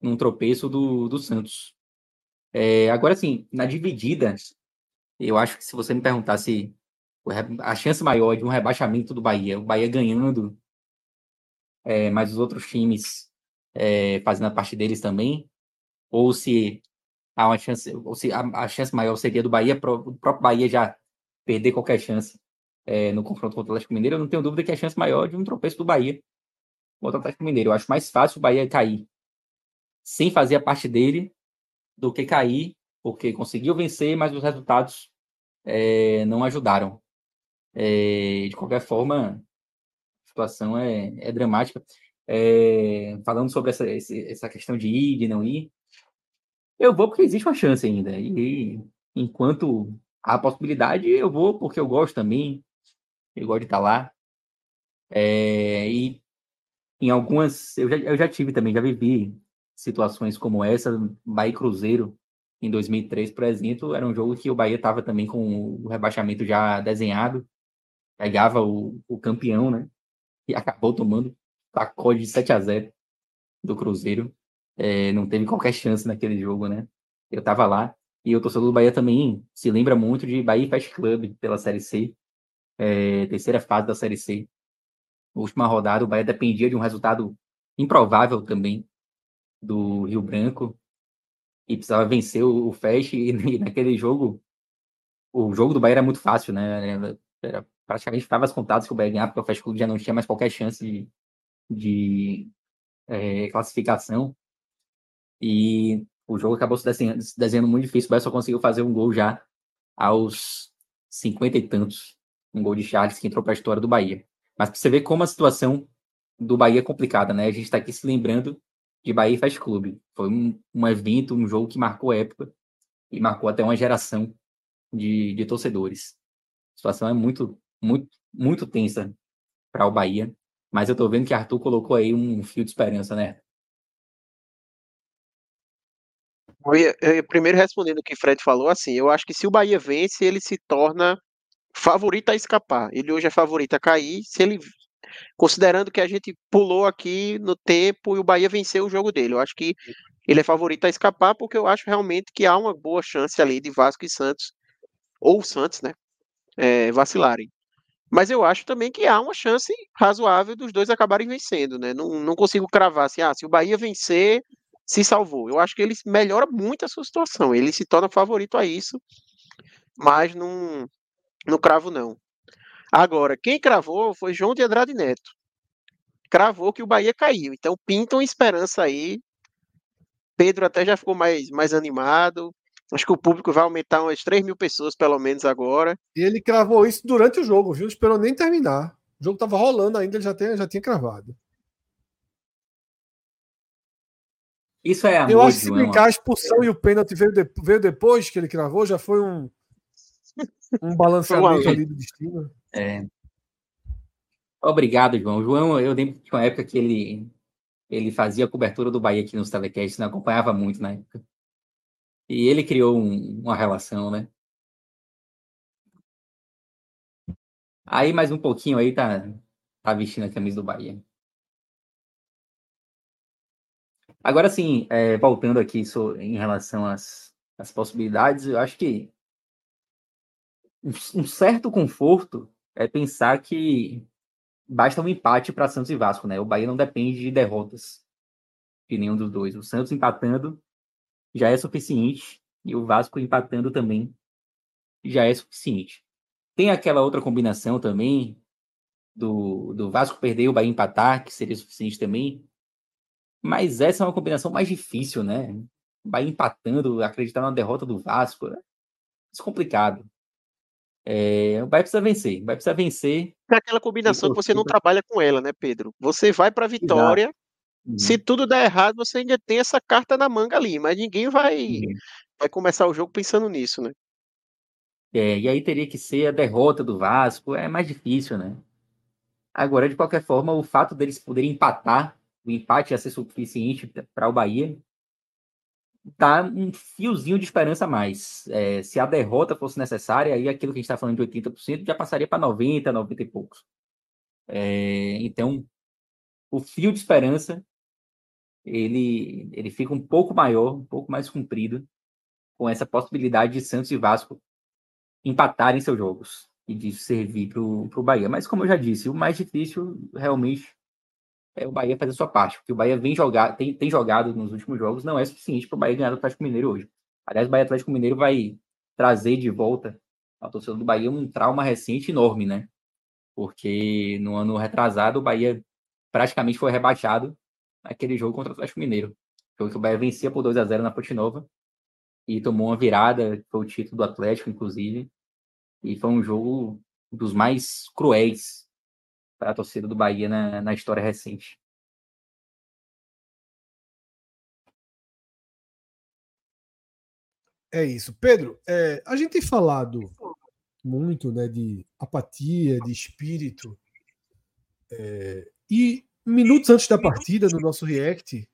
num tropeço do, do Santos. É, agora, sim, na dividida, eu acho que se você me perguntasse a chance maior de um rebaixamento do Bahia, o Bahia ganhando, é, mas os outros times é, fazendo a parte deles também, ou se há uma chance, ou se a, a chance maior seria do Bahia, pro, o próprio Bahia já perder qualquer chance é, no confronto contra o Atlético Mineiro, eu não tenho dúvida que a chance maior de um tropeço do Bahia contra o Atlético Mineiro. Eu acho mais fácil o Bahia cair sem fazer a parte dele do que cair, porque conseguiu vencer, mas os resultados é, não ajudaram. É, de qualquer forma, a situação é, é dramática. É, falando sobre essa, essa questão de ir, de não ir, eu vou porque existe uma chance ainda. E enquanto há possibilidade, eu vou porque eu gosto também. Eu gosto de estar lá. É, e em algumas. Eu já, eu já tive também, já vivi situações como essa, Bahia Cruzeiro, em 2003, por exemplo, era um jogo que o Bahia estava também com o rebaixamento já desenhado, pegava o, o campeão, né? E acabou tomando sacode de 7 a 0 do Cruzeiro. É, não teve qualquer chance naquele jogo, né? Eu estava lá. E o torcedor do Bahia também se lembra muito de Bahia Fast Club pela Série C, é, terceira fase da Série C. última rodada, o Bahia dependia de um resultado improvável também do Rio Branco e precisava vencer o, Fest [laughs] e, naquele jogo o jogo do Bahia era muito fácil, né? Era, era praticamente contadas que o Bahia ganhava porque o Fest Clube já não tinha mais qualquer chance de, de é, classificação e o jogo acabou se desenhando, se desenhando muito difícil. O Bahia só conseguiu fazer um gol já aos cinquenta e tantos, um gol de Charles que entrou para a história do Bahia. Mas para você ver como a situação do Bahia é complicada, né? A gente está aqui se lembrando de Bahia Fast Clube. Foi um, um evento, um jogo que marcou época e marcou até uma geração de, de torcedores. A situação é muito, muito, muito tensa para o Bahia, mas eu estou vendo que Arthur colocou aí um fio de esperança, né? Eu, primeiro respondendo o que o Fred falou, assim, eu acho que se o Bahia vence, ele se torna favorito a escapar. Ele hoje é favorito a cair. Se ele considerando que a gente pulou aqui no tempo e o Bahia venceu o jogo dele. Eu acho que ele é favorito a escapar, porque eu acho realmente que há uma boa chance ali de Vasco e Santos, ou Santos, né, é, vacilarem. Mas eu acho também que há uma chance razoável dos dois acabarem vencendo, né? Não, não consigo cravar assim, ah, se o Bahia vencer, se salvou. Eu acho que ele melhora muito a sua situação. Ele se torna favorito a isso, mas não, não cravo não. Agora, quem cravou foi João de Andrade Neto. Cravou que o Bahia caiu. Então pintam esperança aí. Pedro até já ficou mais, mais animado. Acho que o público vai aumentar umas 3 mil pessoas, pelo menos agora. E ele cravou isso durante o jogo, viu? Não esperou nem terminar. O jogo estava rolando ainda, ele já tinha, já tinha cravado. Isso é amor, Eu acho que se brincar, a expulsão e o pênalti veio, de, veio depois que ele cravou, já foi um, [laughs] um balanceamento ali do destino. É. Obrigado, João. João, eu lembro que uma época que ele, ele fazia a cobertura do Bahia aqui nos telecasts, não acompanhava muito na época. E ele criou um, uma relação, né? Aí mais um pouquinho aí tá, tá vestindo a camisa do Bahia. Agora sim, é, voltando aqui so, em relação às, às possibilidades, eu acho que um, certo conforto é pensar que basta um empate para Santos e Vasco, né? O Bahia não depende de derrotas de nenhum dos dois. O Santos empatando já é suficiente e o Vasco empatando também já é suficiente. Tem aquela outra combinação também do, do Vasco perder e o Bahia empatar, que seria suficiente também. Mas essa é uma combinação mais difícil, né? O Bahia empatando, acreditar na derrota do Vasco, é complicado. É, o Bahia precisa vencer, o Bahia precisa vencer. É aquela combinação que você não trabalha com ela, né, Pedro? Você vai para a vitória, uhum. se tudo der errado, você ainda tem essa carta na manga ali, mas ninguém vai, uhum. vai começar o jogo pensando nisso, né? É, e aí teria que ser a derrota do Vasco, é mais difícil, né? Agora, de qualquer forma, o fato deles poderem empatar, o empate ia ser suficiente para o Bahia, dá um fiozinho de esperança a mais. É, se a derrota fosse necessária, aí aquilo que a gente está falando de 80% já passaria para 90%, 90 e poucos. É, então, o fio de esperança ele, ele fica um pouco maior, um pouco mais comprido, com essa possibilidade de Santos e Vasco empatarem seus jogos e disso servir para o Bahia. Mas, como eu já disse, o mais difícil realmente é o Bahia fazer a sua parte, porque o Bahia vem jogar, tem, tem jogado nos últimos jogos, não é suficiente para o Bahia ganhar do Atlético Mineiro hoje. Aliás, o Bahia Atlético Mineiro vai trazer de volta ao torcedor do Bahia um trauma recente enorme, né? Porque no ano retrasado o Bahia praticamente foi rebaixado naquele jogo contra o Atlético Mineiro. Que o Bahia vencia por 2 a 0 na Ponte Nova e tomou uma virada, foi o título do Atlético, inclusive. E foi um jogo dos mais cruéis para a torcida do Bahia na, na história recente. É isso. Pedro, é, a gente tem falado muito né, de apatia, de espírito. É, e minutos antes da partida, no nosso react,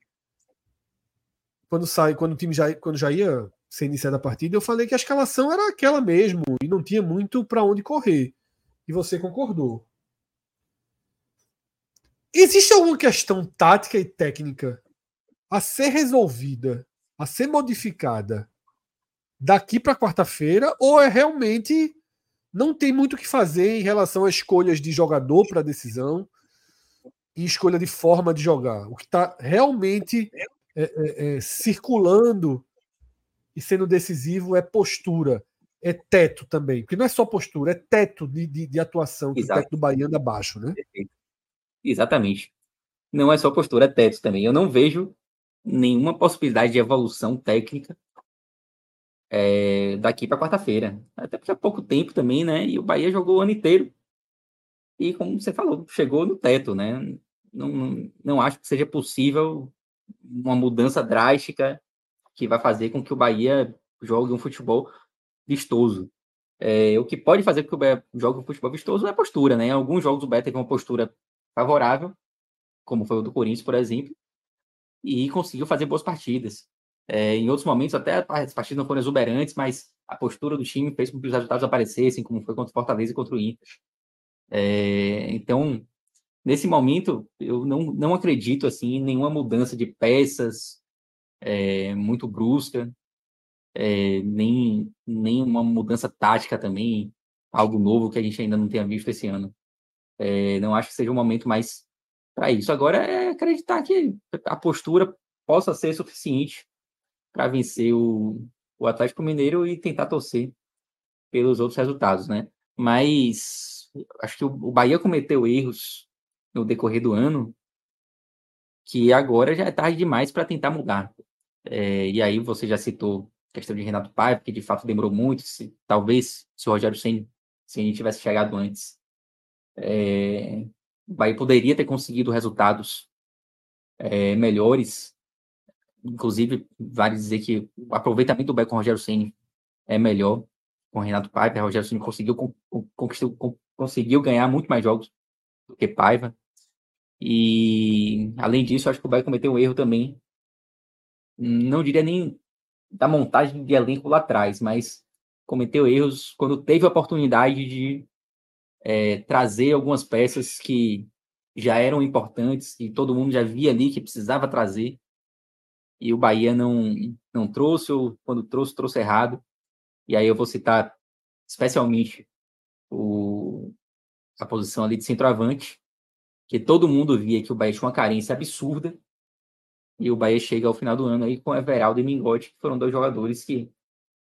quando sai, quando o time já, quando já ia ser iniciada a partida, eu falei que a escalação era aquela mesmo e não tinha muito para onde correr. E você concordou. Existe alguma questão tática e técnica a ser resolvida, a ser modificada daqui para quarta-feira? Ou é realmente não tem muito o que fazer em relação a escolhas de jogador para decisão e escolha de forma de jogar? O que está realmente é, é, é, circulando e sendo decisivo é postura, é teto também. Porque não é só postura, é teto de, de, de atuação que o teto do Bahia anda abaixo, né? Perfeito. Exatamente. Não é só postura, é teto também. Eu não vejo nenhuma possibilidade de evolução técnica é, daqui para quarta-feira. Até porque há pouco tempo também, né? E o Bahia jogou o ano inteiro. E como você falou, chegou no teto, né? Não, não, não acho que seja possível uma mudança drástica que vai fazer com que o Bahia jogue um futebol vistoso. É, o que pode fazer com que o Bahia jogue um futebol vistoso é a postura, né? Alguns jogos o Bahia teve uma postura favorável, como foi o do Corinthians, por exemplo, e conseguiu fazer boas partidas. É, em outros momentos, até as partidas não foram exuberantes, mas a postura do time fez com que os resultados aparecessem, como foi contra o Fortaleza e contra o Inter. É, então, nesse momento, eu não, não acredito assim, em nenhuma mudança de peças é, muito brusca, é, nem, nem uma mudança tática também algo novo que a gente ainda não tenha visto esse ano. É, não acho que seja o um momento mais para isso. Agora é acreditar que a postura possa ser suficiente para vencer o, o Atlético Mineiro e tentar torcer pelos outros resultados, né? Mas acho que o, Bahia cometeu erros no decorrer do ano que agora já é tarde demais para tentar mudar. É, e aí você já citou a questão de Renato Paiva, que de fato demorou muito, se, talvez se o Rogério Senna, se tivesse chegado antes, é, o Bahia poderia ter conseguido resultados é, melhores. Inclusive, vale dizer que o aproveitamento do Bahia com o Rogério Senna é melhor com o Renato Paiva. O Rogério Senna conseguiu, conquistou, conseguiu ganhar muito mais jogos do que Paiva. E, além disso, acho que o Bahia cometeu um erro também. Não diria nem da montagem de elenco lá atrás, mas cometeu erros quando teve a oportunidade de é, trazer algumas peças que já eram importantes, que todo mundo já via ali que precisava trazer, e o Bahia não, não trouxe, ou quando trouxe, trouxe errado. E aí eu vou citar especialmente o, a posição ali de centroavante, que todo mundo via que o Bahia tinha uma carência absurda, e o Bahia chega ao final do ano aí com Everaldo e Mingote, que foram dois jogadores que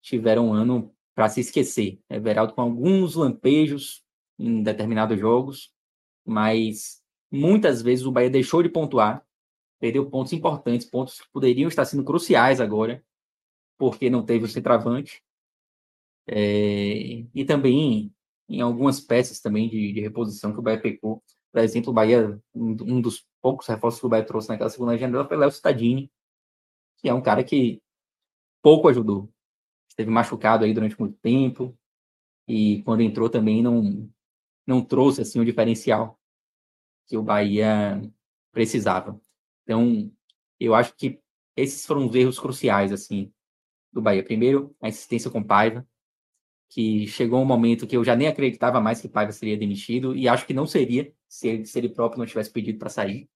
tiveram um ano para se esquecer. Everaldo com alguns lampejos em determinados jogos, mas muitas vezes o Bahia deixou de pontuar, perdeu pontos importantes, pontos que poderiam estar sendo cruciais agora, porque não teve o centroavante. É, e também em algumas peças também de, de reposição que o Bahia pecou. Por exemplo, o Bahia, um, dos poucos reforços que o Bahia trouxe naquela segunda janela foi o Léo Cittadini, que é um cara que pouco ajudou. Esteve machucado aí durante muito tempo e quando entrou também não não trouxe assim o diferencial que o Bahia precisava. Então, eu acho que esses foram os erros cruciais assim do Bahia. Primeiro, a insistência com Paiva, que chegou um momento que eu já nem acreditava mais que Paiva seria demitido, e acho que não seria se ele, se ele próprio não tivesse pedido para sair.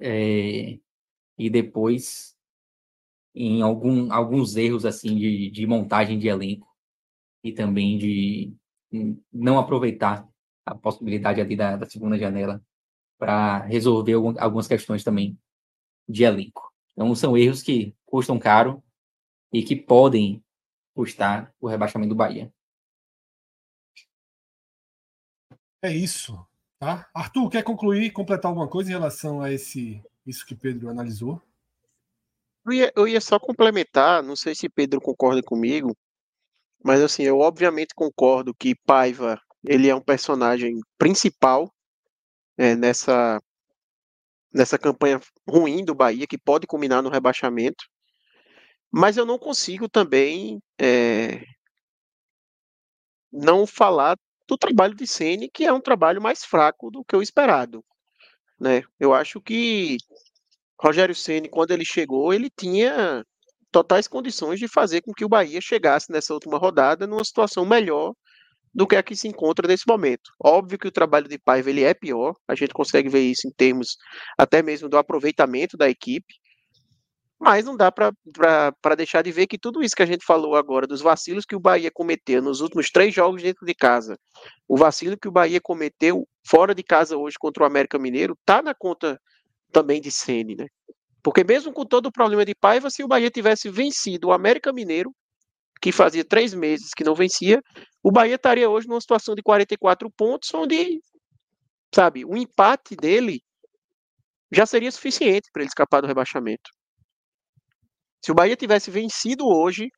É, e depois, em algum, alguns erros assim de, de montagem de elenco e também de não aproveitar a possibilidade ali da, da segunda janela para resolver algum, algumas questões também de elenco. Então, são erros que custam caro e que podem custar o rebaixamento do Bahia. É isso. Tá? Arthur, quer concluir, completar alguma coisa em relação a esse isso que Pedro analisou? Eu ia, eu ia só complementar, não sei se Pedro concorda comigo, mas assim, eu obviamente concordo que Paiva ele é um personagem principal é, nessa nessa campanha ruim do Bahia que pode culminar no rebaixamento. Mas eu não consigo também é, não falar do trabalho de Ceni, que é um trabalho mais fraco do que o esperado. Né? Eu acho que Rogério Ceni, quando ele chegou, ele tinha totais condições de fazer com que o Bahia chegasse nessa última rodada numa situação melhor do que a que se encontra nesse momento. Óbvio que o trabalho de Paiva ele é pior, a gente consegue ver isso em termos até mesmo do aproveitamento da equipe, mas não dá para deixar de ver que tudo isso que a gente falou agora, dos vacilos que o Bahia cometeu nos últimos três jogos dentro de casa, o vacilo que o Bahia cometeu fora de casa hoje contra o América Mineiro, tá na conta também de Sene, né? Porque mesmo com todo o problema de Paiva, se o Bahia tivesse vencido o América Mineiro, que fazia três meses que não vencia, o Bahia estaria hoje numa situação de 44 pontos, onde, sabe, o empate dele já seria suficiente para ele escapar do rebaixamento. Se o Bahia tivesse vencido hoje,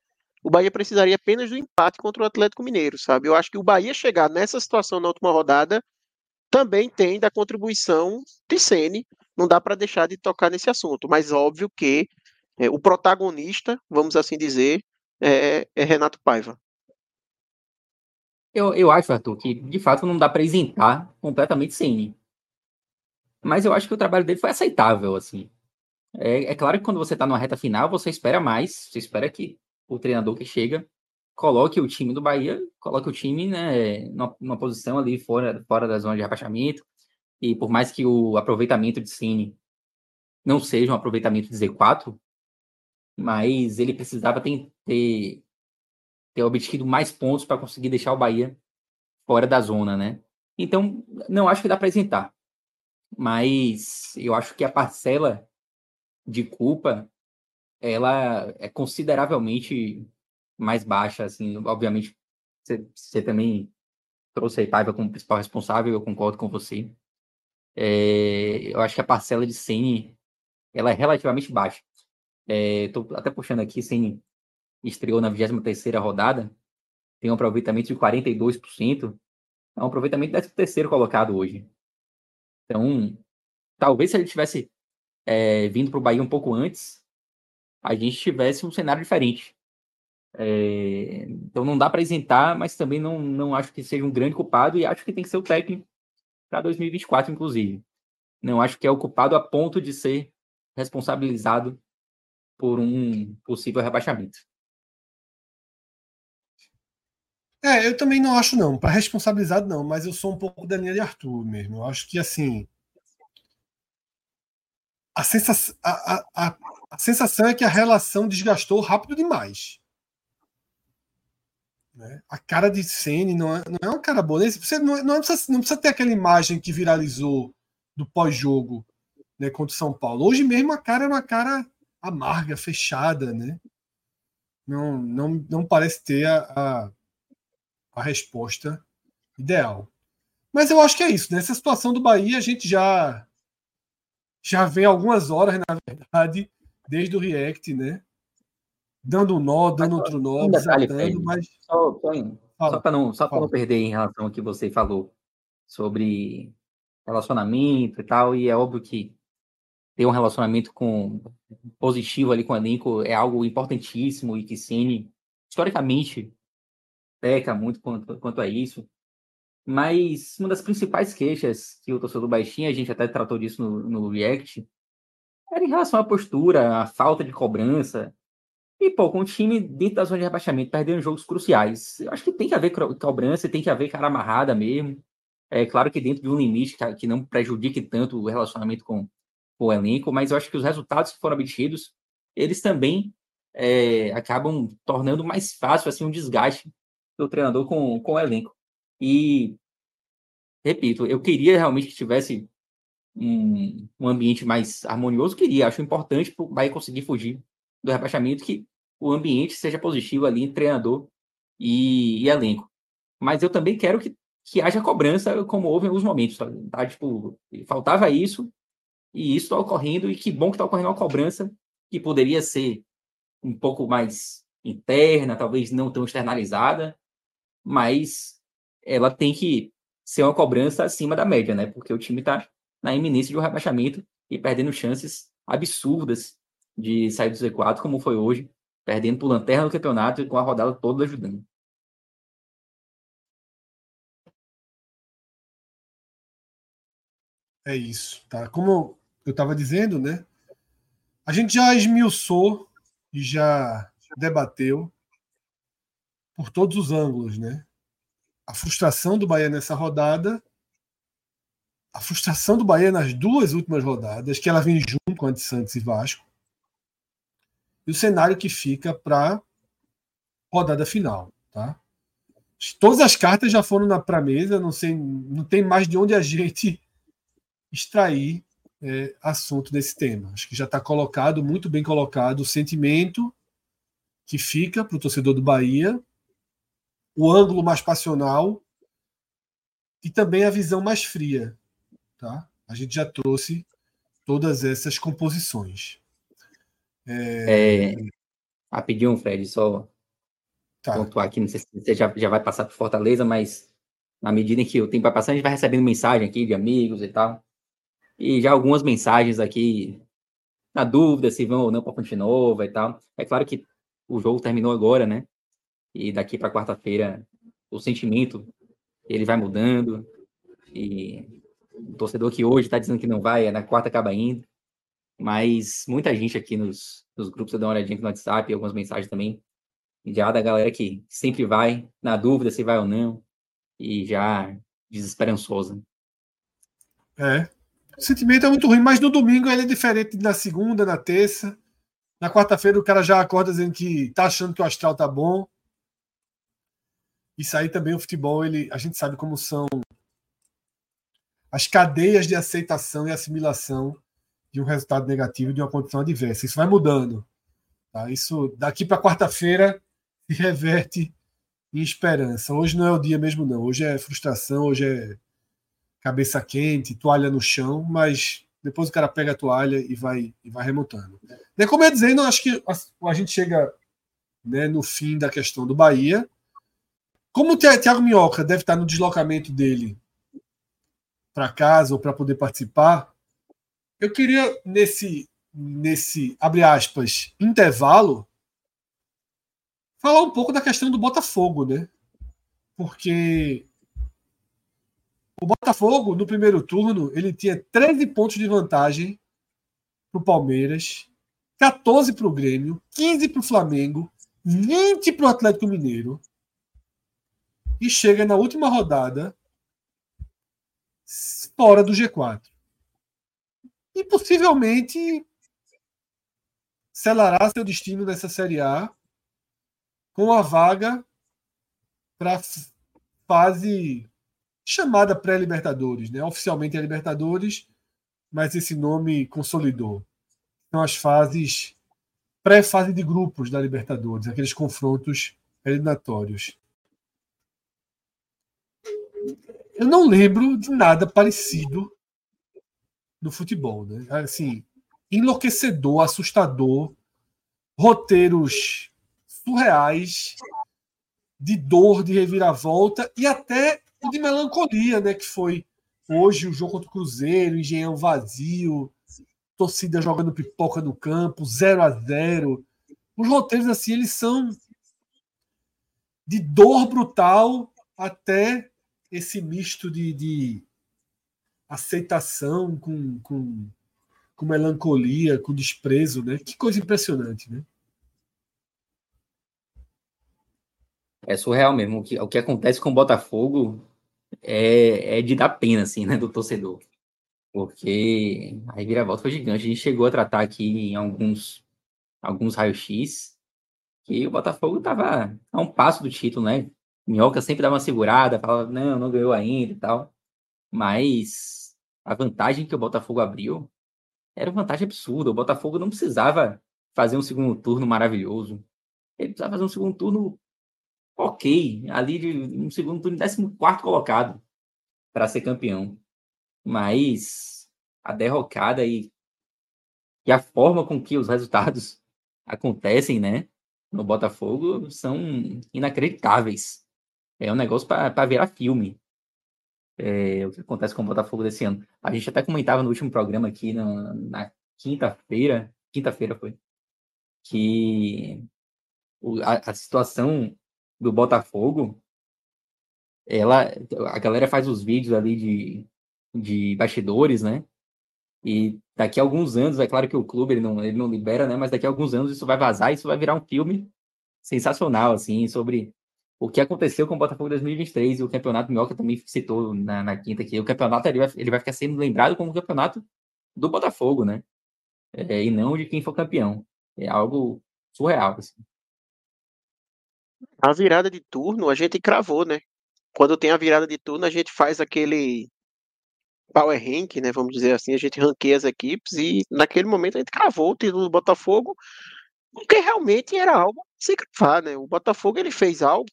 o Bahia precisaria apenas do empate contra o Atlético Mineiro, sabe? Eu acho que o Bahia chegar nessa situação na última rodada também tem da contribuição de Sene. Não dá para deixar de tocar nesse assunto, mas óbvio que é, o protagonista, vamos assim dizer, é, é Renato Paiva. Eu, eu acho, Arthur, que de fato não dá para isentar completamente Sene. Mas eu acho que o trabalho dele foi aceitável, assim. É, é claro que quando você está numa reta final, você espera mais, você espera que o treinador que chega coloque o time do Bahia, coloque o time né, numa, numa posição ali fora, fora da zona de rebaixamento. E por mais que o aproveitamento de Cine não seja um aproveitamento de Z4, mas ele precisava ter, ter, ter obtido mais pontos para conseguir deixar o Bahia fora da zona, né? Então, não acho que dá para isentar. Mas eu acho que a parcela de culpa ela é consideravelmente mais baixa, assim, obviamente você, também trouxe a Paiva como principal responsável, eu concordo com você. É, eu acho que a parcela de Ceni ela é relativamente baixa. Estou é, até puxando aqui, Ceni estreou na 23ª rodada, tem um aproveitamento de 42%, é um aproveitamento do terceiro colocado hoje. Então, talvez se ele tivesse é, vindo para o Bahia um pouco antes, a gente tivesse um cenário diferente. É, então não dá para isentar, mas também não, não acho que seja um grande culpado e acho que tem que ser o técnico para 2024, inclusive. Não acho que é o culpado a ponto de ser responsabilizado por um possível rebaixamento. É, eu também não acho não, para responsabilizado não, mas eu sou um pouco da linha de Arthur mesmo. Eu acho que assim a sensação, a, a, a sensação é que a relação desgastou rápido demais. Né? A cara de Sene não é, não é uma cara boa. Você não, não, precisa, não precisa ter aquela imagem que viralizou do pós-jogo né, contra o São Paulo. Hoje mesmo a cara é uma cara amarga, fechada. Né? Não, não, não parece ter a, a, a resposta ideal. Mas eu acho que é isso. Nessa situação do Bahia, a gente já já vem algumas horas, na verdade, desde o React, né? Dando um nó, dando outro nó, um detalhe, desatando, mas. Só, só, para não, só não perder em relação ao que você falou sobre relacionamento e tal, e é óbvio que ter um relacionamento com positivo ali com o elenco é algo importantíssimo e que Cine historicamente peca muito quanto, quanto a isso. Mas uma das principais queixas que o torcedor baixinho, a gente até tratou disso no, no React, era em relação à postura, à falta de cobrança. E, pô, com o time dentro da zona de rebaixamento, perdendo jogos cruciais. Eu acho que tem que haver cobrança, tem que haver cara amarrada mesmo. É claro que dentro de um limite que, não prejudique tanto o relacionamento com, com, o elenco, mas eu acho que os resultados que foram obtidos, eles também é, acabam tornando mais fácil assim, um desgaste do treinador com, com o elenco. E, repito, eu queria realmente que tivesse um, um ambiente mais harmonioso, queria. Acho importante para o Bahia conseguir fugir do rebaixamento que o ambiente seja positivo ali entre treinador e, e, elenco. Mas eu também quero que, que haja cobrança, como houve em alguns momentos. Tá? tá? Tipo, faltava isso, e isso está ocorrendo, e que bom que está ocorrendo uma cobrança que poderia ser um pouco mais interna, talvez não tão externalizada, mas ela tem que ser uma cobrança acima da média, né? Porque o time está na iminência de um rebaixamento e perdendo chances absurdas de sair do Z4, como foi hoje, perdendo por lanterna no campeonato e com a rodada toda ajudando. É isso, tá? Como eu estava dizendo, né? A gente já esmiuçou e já debateu por todos os ângulos, né? a frustração do Bahia nessa rodada, a frustração do Bahia nas duas últimas rodadas, que ela vem junto com a de Santos e Vasco, e o cenário que fica para rodada final. Tá? Todas as cartas já foram para a mesa, não, sei, não tem mais de onde a [laughs] gente extrair é, assunto desse tema. Acho que já está colocado, muito bem colocado, o sentimento que fica para o torcedor do Bahia o ângulo mais passional e também a visão mais fria. Tá? A gente já trouxe todas essas composições. É... É... Rapidinho, Fred, só tá. pontuar aqui, não sei se você já, já vai passar por Fortaleza, mas na medida em que o tempo vai passando, a gente vai recebendo mensagem aqui de amigos e tal. E já algumas mensagens aqui na dúvida se vão ou não para Fonte Nova e tal. É claro que o jogo terminou agora, né? e daqui para quarta-feira o sentimento ele vai mudando e o torcedor que hoje está dizendo que não vai, é na quarta acaba indo, mas muita gente aqui nos, nos grupos, eu dou uma olhadinha aqui no WhatsApp, algumas mensagens também, já da galera que sempre vai, na dúvida se vai ou não, e já desesperançosa. É, o sentimento é muito ruim, mas no domingo ele é diferente na segunda, na terça, na quarta-feira o cara já acorda dizendo que tá achando que o astral tá bom, Isso aí também o futebol, ele, a gente sabe como são as cadeias de aceitação e assimilação de um resultado negativo de uma condição adversa. Isso vai mudando. Tá? Isso daqui para quarta-feira se reverte em esperança. Hoje não é o dia mesmo, não. Hoje é frustração, hoje é cabeça quente, toalha no chão, mas depois o cara pega a toalha e vai, e vai remontando. E como eu dizendo, acho que a, a gente chega né, no fim da questão do Bahia. Como o Thiago Minhoca deve estar no deslocamento dele para casa ou para poder participar, eu queria, nesse, nesse, abre aspas, intervalo, falar um pouco da questão do Botafogo, né? Porque o Botafogo, no primeiro turno, ele tinha 13 pontos de vantagem para o Palmeiras, 14 para o Grêmio, 15 para o Flamengo, 20 para o Atlético Mineiro. E chega na última rodada fora do G4. E possivelmente selará seu destino nessa Série A com a vaga para fase chamada pré-Libertadores, né? Oficialmente é Libertadores, mas esse nome consolidou. São as fases pré-fase de grupos da Libertadores, aqueles confrontos eliminatórios. Eu não lembro de nada parecido no futebol, né? Assim, enlouquecedor, assustador, roteiros surreais de dor, de reviravolta e até de melancolia, né? Que foi hoje o jogo contra o Cruzeiro, engenhão vazio, torcida jogando pipoca no campo, 0 a 0 Os roteiros, assim, eles são de dor brutal até esse misto de, de aceitação com, com, com, melancolia, com desprezo, né? Que coisa impressionante, né? É surreal mesmo. O que, o que acontece com o Botafogo é, é de dar pena, assim, né, do torcedor. Porque a reviravolta foi gigante. A gente chegou a tratar aqui em alguns, alguns raios-x que o Botafogo estava a um passo do título, né? Minhoca sempre dava uma segurada, falava, não, não ganhou ainda e tal. Mas a vantagem que o Botafogo abriu era uma vantagem absurda. O Botafogo não precisava fazer um segundo turno maravilhoso. Ele precisava fazer um segundo turno ok, ali de um segundo turno, 14 colocado para ser campeão. Mas a derrocada e, e a forma com que os resultados acontecem, né, no Botafogo são inacreditáveis. É um negócio para virar filme. É, o que acontece com o Botafogo desse ano. A gente até comentava no último programa aqui, na, na quinta-feira, quinta-feira foi, que a, a, situação do Botafogo, ela, a galera faz os vídeos ali de, de bastidores, né? E daqui a alguns anos, é claro que o clube ele não, ele não libera, né? Mas daqui a alguns anos isso vai vazar, isso vai virar um filme sensacional, assim, sobre o que aconteceu com o Botafogo 2023 e o campeonato Minhoca também citou na, na quinta aqui. O campeonato ele vai, ele vai ficar sendo lembrado como o campeonato do Botafogo, né? É, e não de quem for campeão. É algo surreal, assim. A virada de turno a gente cravou, né? Quando tem a virada de turno, a gente faz aquele power rank, né? Vamos dizer assim, a gente ranqueia as equipes e naquele momento a gente cravou o título do Botafogo, porque realmente era algo sem cravar, né? O Botafogo ele fez algo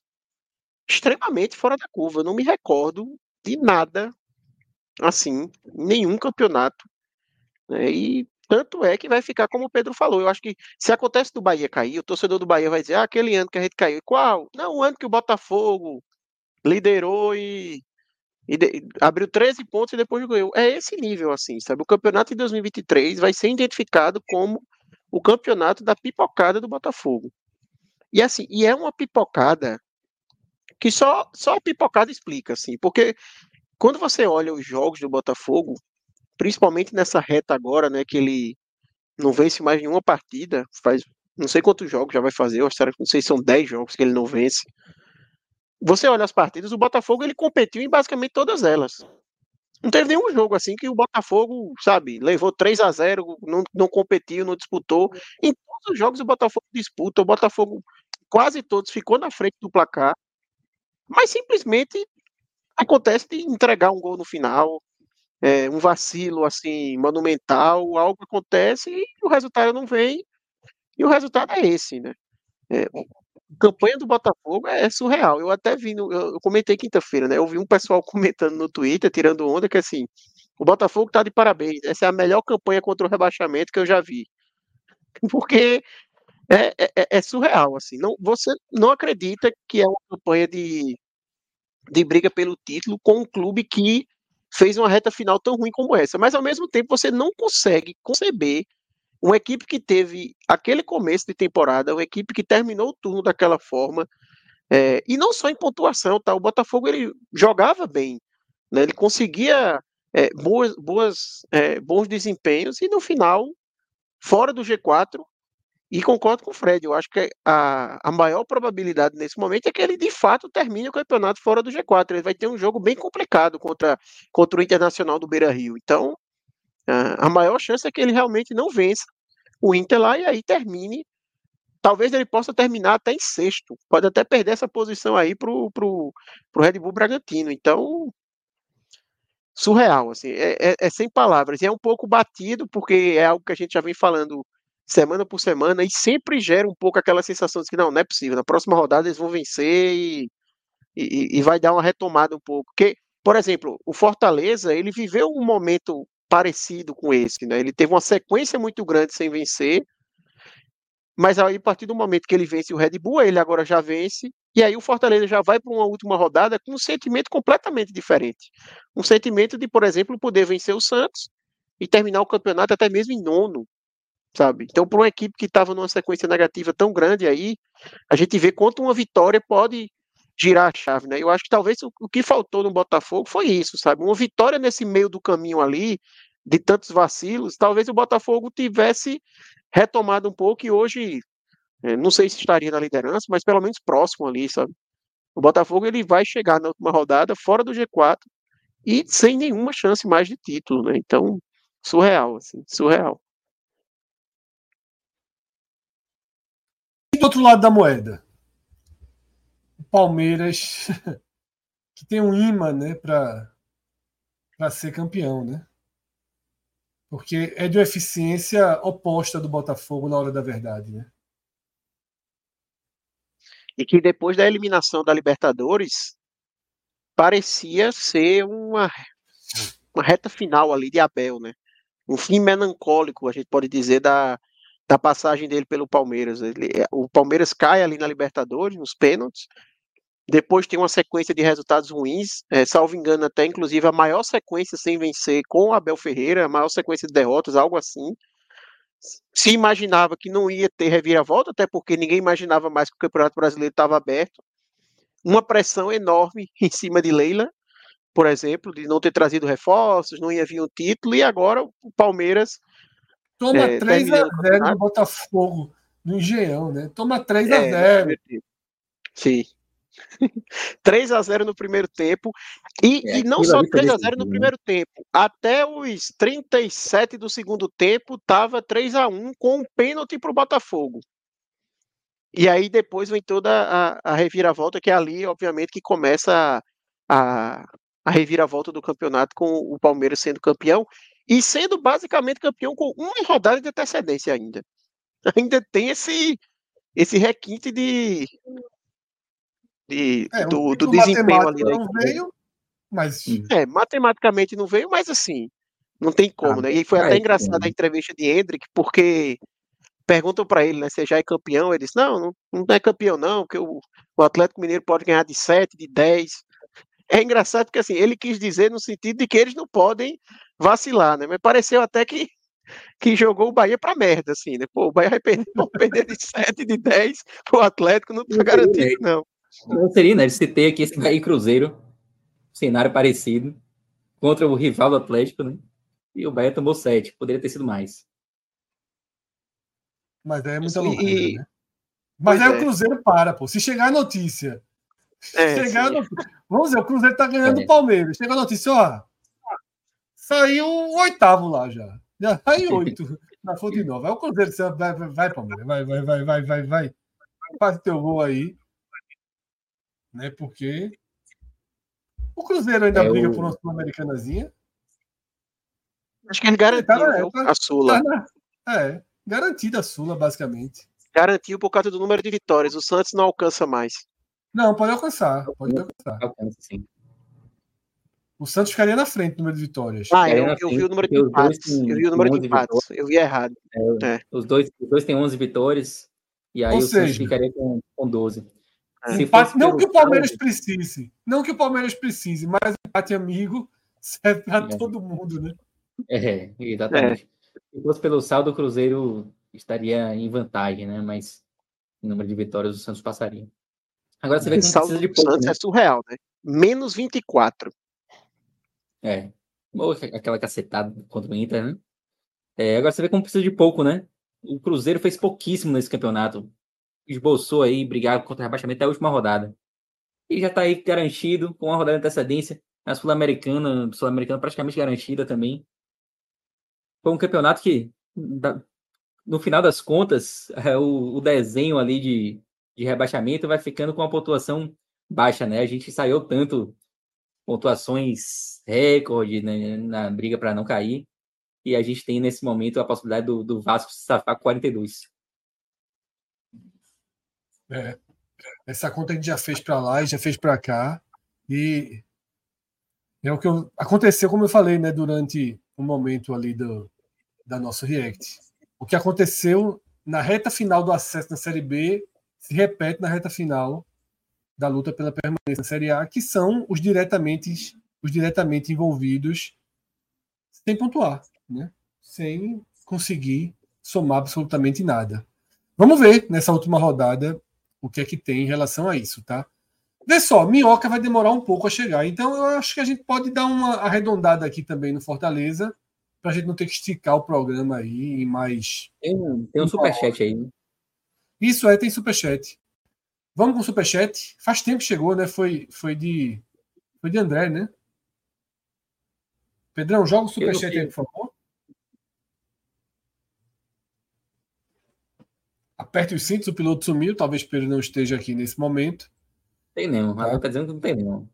extremamente fora da curva. Eu não me recordo de nada assim, nenhum campeonato. Né? E tanto é que vai ficar como o Pedro falou. Eu acho que se acontece do Bahia cair, o torcedor do Bahia vai dizer: ah, aquele ano que a gente caiu. Qual? Não, o ano que o Botafogo liderou e, e de, abriu 13 pontos e depois ganhou. É esse nível, assim, sabe? O campeonato de 2023 vai ser identificado como o campeonato da pipocada do Botafogo. E assim, e é uma pipocada que só, só a pipocada explica, assim, porque quando você olha os jogos do Botafogo, principalmente nessa reta agora, né, que ele não vence mais nenhuma partida, faz não sei quantos jogos já vai fazer, eu não sei se são 10 jogos que ele não vence. Você olha as partidas, o Botafogo ele competiu em basicamente todas elas. Não teve nenhum jogo assim que o Botafogo, sabe, levou 3 a 0 não, não competiu, não disputou. Em todos os jogos o Botafogo disputa, o Botafogo quase todos ficou na frente do placar mas simplesmente acontece de entregar um gol no final, é, um vacilo assim monumental, algo acontece e o resultado não vem, e o resultado é esse, né? É, a campanha do Botafogo é surreal. Eu até vi, no, eu comentei quinta-feira, né? Eu vi um pessoal [laughs] comentando no Twitter, tirando onda, que assim, o Botafogo tá de parabéns. Essa é a melhor campanha contra o rebaixamento que eu já vi. [laughs] Porque é, é, é, é surreal, assim. Não, você não acredita que é uma campanha de, de briga pelo título com um clube que fez uma reta final tão ruim como essa. Mas ao mesmo tempo você não consegue conceber uma equipe que teve aquele começo de temporada, uma equipe que terminou o turno daquela forma, é, e não só em pontuação, tá? O Botafogo ele jogava bem, né? Ele conseguia é, boas, boas, é, bons desempenhos e no final, fora do G4, e concordo com o Fred, eu acho que a, a maior probabilidade nesse momento é que ele de fato termine o campeonato fora do G4. Ele vai ter um jogo bem complicado contra, contra o Internacional do Beira Rio. Então, a maior chance é que ele realmente não vença o Inter lá e aí termine. Talvez ele possa terminar até em sexto. Pode até perder essa posição aí pro, pro, pro Red Bull Bragantino. Então, surreal, assim, é, é, é, sem palavras. E é um pouco batido, porque é algo que a gente já vem falando semana por semana e sempre gera um pouco aquela sensação de que não, não é possível. Na próxima rodada eles vão vencer e, e, e vai dar uma retomada um pouco. Porque, por exemplo, o Fortaleza, ele viveu um momento parecido com esse, né? Ele teve uma sequência muito grande sem vencer, mas aí a partir do momento que ele vence o Red Bull, ele agora já vence, e aí o Fortaleza já vai para uma última rodada com um sentimento completamente diferente. Um sentimento de, por exemplo, poder vencer o Santos e terminar o campeonato até mesmo em nono, sabe? Então, para uma equipe que estava numa sequência negativa tão grande aí, a gente vê quanto uma vitória pode girar a chave, né? Eu acho que talvez o, o que faltou no Botafogo foi isso, sabe? Uma vitória nesse meio do caminho ali, de tantos vacilos, talvez o Botafogo tivesse retomado um pouco e hoje, eh, não sei se estaria na liderança, mas pelo menos próximo ali, sabe? O Botafogo ele vai chegar na última rodada fora do G4 e sem nenhuma chance mais de título, né? Então, surreal, assim, surreal. Do outro lado da moeda, Palmeiras, [laughs] que tem um imã né, para ser campeão, né? Porque é de uma eficiência oposta do Botafogo na hora da verdade, né? E que depois da eliminação da Libertadores parecia ser uma, uma reta final ali de Abel, né? Um fim melancólico, a gente pode dizer, da, da passagem dele pelo Palmeiras. Ele, o Palmeiras cai ali na Libertadores, nos pênaltis, depois tem uma sequência de resultados ruins, é, salvo engano, até inclusive a maior sequência sem vencer com o Abel Ferreira, a maior sequência de derrotas, algo assim. Se imaginava que não ia ter reviravolta, até porque ninguém imaginava mais que o Campeonato Brasileiro estava aberto. Uma pressão enorme [laughs] em cima de Leila, por exemplo, de não ter trazido reforços, não ia vir um título, e agora o Palmeiras. Toma é, 3 a 0 no Botafogo, no Engenhão, né? Toma 3 a 0 é, Sim. [laughs] 3 a 0 no primeiro tempo. E, é, e não só 3 a 0 no né? primeiro tempo. Até os 37 do segundo tempo, estava 3 a 1 com um pênalti para o Botafogo. E aí depois vem toda a, a, reviravolta, que é ali, obviamente, que começa a, a reviravolta do campeonato com o Palmeiras sendo campeão e sendo basicamente campeão com uma rodada de antecedência ainda. [laughs] Ainda tem esse, esse requinte de, de, é, do, do desempenho ali. Não veio, mas... É, matematicamente não veio, mas assim, não tem como, ah, né? E foi até engraçado a entrevista de Hendrick, porque perguntam para ele, né, se já é campeão, ele disse, não, não, não é campeão não, porque o, o Atlético Mineiro pode ganhar de 7, de 10. É engraçado porque assim, ele quis dizer no sentido de que eles não podem vacilar, né? Mas pareceu até que que jogou o Bahia pra merda, assim, né? Pô, o Bahia vai perder, perder de 7, de 10, o Atlético não tá garantido, não. Não seria, né? Citei aqui esse Bahia Cruzeiro, cenário parecido, contra o rival do Atlético, né? E o Bahia tomou sete, poderia ter sido mais. Mas é muita loucura, e... né? Mas aí é. o Cruzeiro para, pô. Se chegar a notícia. É. Vamos dizer, o Cruzeiro tá ganhando o é. Palmeiras. Chega a notícia, ó. Saiu o oitavo lá já. Já saiu [laughs] oito na fonte nova. Aí o Cruzeiro vai, vai, vai, Palmeiras. Vai, vai, vai, vai, vai, vai. Faz teu gol aí. né? Porque o Cruzeiro ainda É, briga o- por uma Sul-Americanazinha. Acho que ele garantiu Tá tá- a Sula. Tá na- É, garantida a Sula, basicamente. Garantiu por causa do número de vitórias. O Santos não alcança mais. Não, pode alcançar, pode alcançar. Alcança, sim. O Santos ficaria na frente no número de vitórias. Ah, eu, eu vi o número de empates. Eu vi o número de têm 11 empates. Eu vi errado. Os dois, os dois têm 11 vitórias. E aí Ou o Santos seja, ficaria com, com 12. É. Se Empate- não que o Palmeiras precise, não que o Palmeiras precise, mas empate amigo [laughs] serve para É. todo mundo, né? É, exatamente. Se fosse pelo saldo, o Cruzeiro estaria em vantagem, né? Mas em número de vitórias o Santos passaria. Agora você vê que não precisa de pouco, né? é surreal, né? Menos 24. É. Ou aquela cacetada contra o Inter, né? É, agora você vê como precisa de pouco, né? O Cruzeiro fez pouquíssimo nesse campeonato. Esboçou aí brigar contra o rebaixamento até a última rodada. E já tá aí garantido, com uma rodada de antecedência. A Sul-Americana, Sul-Americana praticamente garantida também. Foi um campeonato que, no final das contas, [laughs] é, o desenho ali de, de rebaixamento vai ficando com uma pontuação baixa, né? A gente saiu tanto pontuações recorde né, na briga para não cair. E a gente tem nesse momento a possibilidade do, do Vasco se safar com 42. É. Essa conta a gente já fez para lá e já fez para cá. E é o que eu- aconteceu, como eu falei, né, durante o momento ali do, da nossa React. O que aconteceu na reta final do acesso na Série B se repete na reta final da luta pela permanência na Série A, que são os diretamente, os diretamente envolvidos sem pontuar, né? sem conseguir somar absolutamente nada. Vamos ver nessa última rodada o que é que tem em relação a isso, tá? Vê só, Minhoca vai demorar um pouco a chegar, então eu acho que a gente pode dar uma arredondada aqui também no Fortaleza, para a gente não ter que esticar o programa aí em mais. Tem um, tem um superchat aí. né? Isso é, tem superchat. Vamos com superchat? Faz tempo que chegou, né? Foi, foi de. Foi de André, né? Pedrão, joga o superchat aí, por favor. Aperte os cintos, o piloto sumiu. Talvez Pedro não esteja aqui nesse momento. Tem não. Tá. Tá. tá dizendo que não tem não.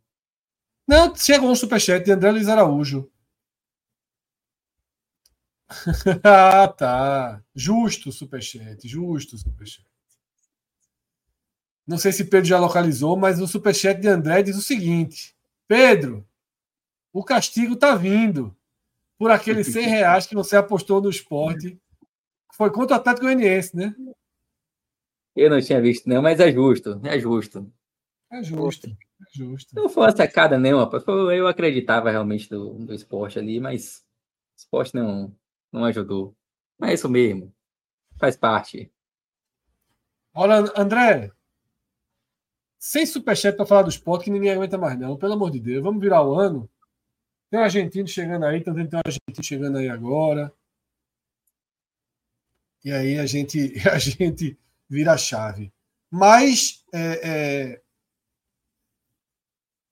Não, chegou um superchat de André Luiz Araújo. [laughs] ah, tá. Justo o superchat, justo o superchat. Não sei se Pedro já localizou, mas o superchat de André diz o seguinte: Pedro, o castigo tá vindo por aqueles [laughs] 100 reais que você apostou no esporte. Foi contra o Atlético Goianiense, né? Eu não tinha visto não, mas é justo. É justo. É justo, é justo. Não foi uma sacada pô. Foi- Eu acreditava realmente do, do esporte ali, mas o esporte não, não ajudou. Mas é isso mesmo. Faz parte. Olha, André, sem superchat para falar do esporte, que ninguém aguenta mais, não. Pelo amor de Deus, vamos virar o ano. Tem um argentino chegando aí, também tem um argentino chegando aí agora. E aí a gente, [laughs] a gente vira a chave. Mas é, é,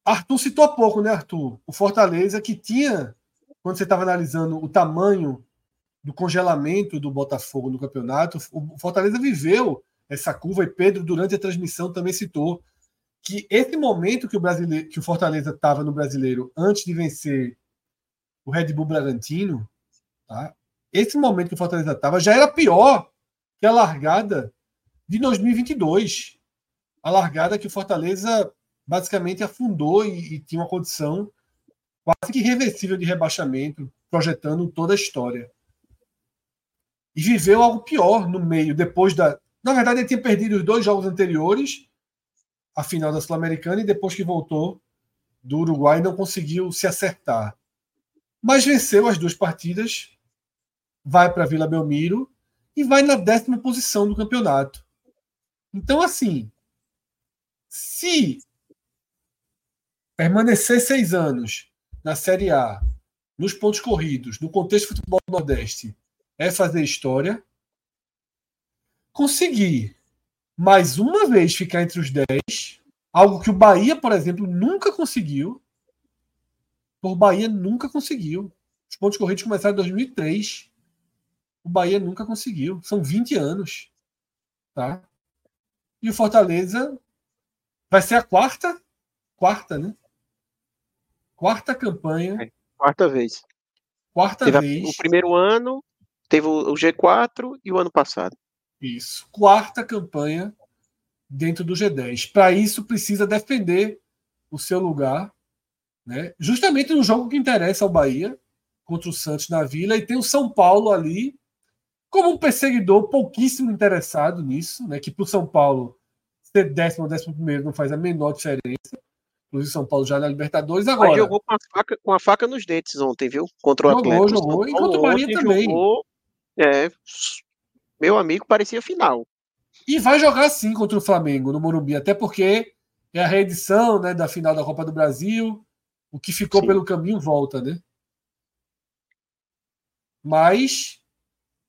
Arthur citou há pouco, né, Arthur? O Fortaleza que tinha, quando você estava analisando o tamanho do congelamento do Botafogo no campeonato, o Fortaleza viveu essa curva, e Pedro, durante a transmissão, também citou que esse momento que o, brasileiro, que o Fortaleza estava no brasileiro antes de vencer o Red Bull Bragantino, tá? esse momento que o Fortaleza estava já era pior que a largada de 2022. A largada que o Fortaleza basicamente afundou e, e tinha uma condição quase que irreversível de rebaixamento, projetando toda a história. E viveu algo pior no meio, depois da. Na verdade, ele tinha perdido os dois jogos anteriores, a final da Sul-Americana, e depois que voltou do Uruguai, não conseguiu se acertar. Mas venceu as duas partidas, vai para Vila Belmiro e vai na décima posição do campeonato. Então, assim, se permanecer seis anos na Série A, nos pontos corridos, no contexto do futebol do Nordeste, é fazer história. Conseguir mais uma vez ficar entre os 10, algo que o Bahia, por exemplo, nunca conseguiu. O Bahia nunca conseguiu. Os pontos corridos começaram em 2003. O Bahia nunca conseguiu. São 20 anos. Tá? E o Fortaleza vai ser a quarta quarta, né? Quarta campanha. É, quarta vez. Quarta teve vez. o primeiro ano, teve o G4 e o ano passado. Isso. Quarta campanha dentro do G10. Para isso, precisa defender o seu lugar, né? justamente no jogo que interessa ao Bahia, contra o Santos na Vila, e tem o São Paulo ali como um perseguidor pouquíssimo interessado nisso, né? que para o São Paulo ser décimo ou décimo primeiro não faz a menor diferença. Inclusive São Paulo já na Libertadores agora. Mas jogou com a, faca, com a faca nos dentes ontem, viu? Contra o jogou, Atlético. Jogou, jogou. E contra o Bahia também. Jogou, é, meu amigo parecia final. E vai jogar sim contra o Flamengo no Morumbi, até porque é a reedição né, da final da Copa do Brasil. O que ficou sim. pelo caminho volta, né? Mas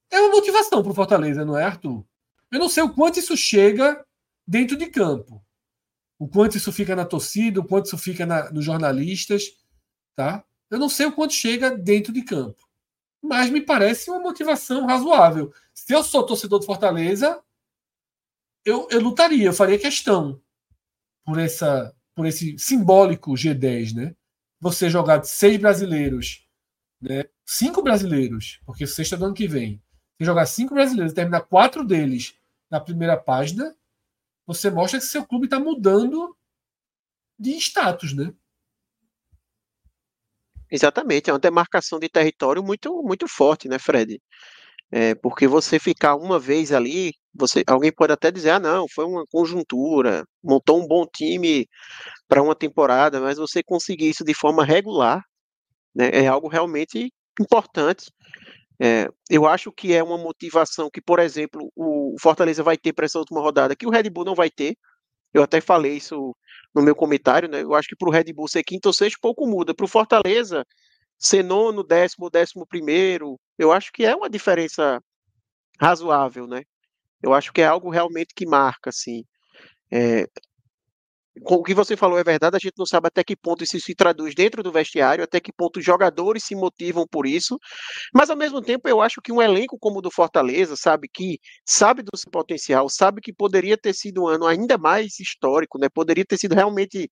é uma motivação para o Fortaleza, não é, Arthur? Eu não sei o quanto isso chega dentro de campo. O quanto isso fica na torcida, o quanto isso fica na, nos jornalistas, tá? Eu não sei o quanto chega dentro de campo. Mas me parece uma motivação razoável. Se eu sou torcedor do Fortaleza, eu, eu lutaria, eu faria questão por essa por esse simbólico G10, né? Você jogar de seis brasileiros, né? Cinco brasileiros, porque sexta do ano que vem. Você jogar cinco brasileiros e terminar quatro deles na primeira página, você mostra que seu clube está mudando de status, né? Exatamente, é uma demarcação de território muito, muito forte, né, Fred? É, porque você ficar uma vez ali, você, alguém pode até dizer, ah, não, foi uma conjuntura, montou um bom time para uma temporada, mas você conseguir isso de forma regular, né, é algo realmente importante. É, eu acho que é uma motivação que, por exemplo, o Fortaleza vai ter para essa última rodada, que o Red Bull não vai ter. Eu até falei isso no meu comentário, né? Eu acho que para o Red Bull ser quinto ou sexto pouco muda. Para o Fortaleza, ser nono, décimo, décimo primeiro, eu acho que é uma diferença razoável, né? Eu acho que é algo realmente que marca, assim. É, o que você falou é verdade, a gente não sabe até que ponto isso se traduz dentro do vestiário, até que ponto os jogadores se motivam por isso, mas ao mesmo tempo eu acho que um elenco como o do Fortaleza, sabe, que sabe do seu potencial, sabe que poderia ter sido um ano ainda mais histórico, né, poderia ter sido realmente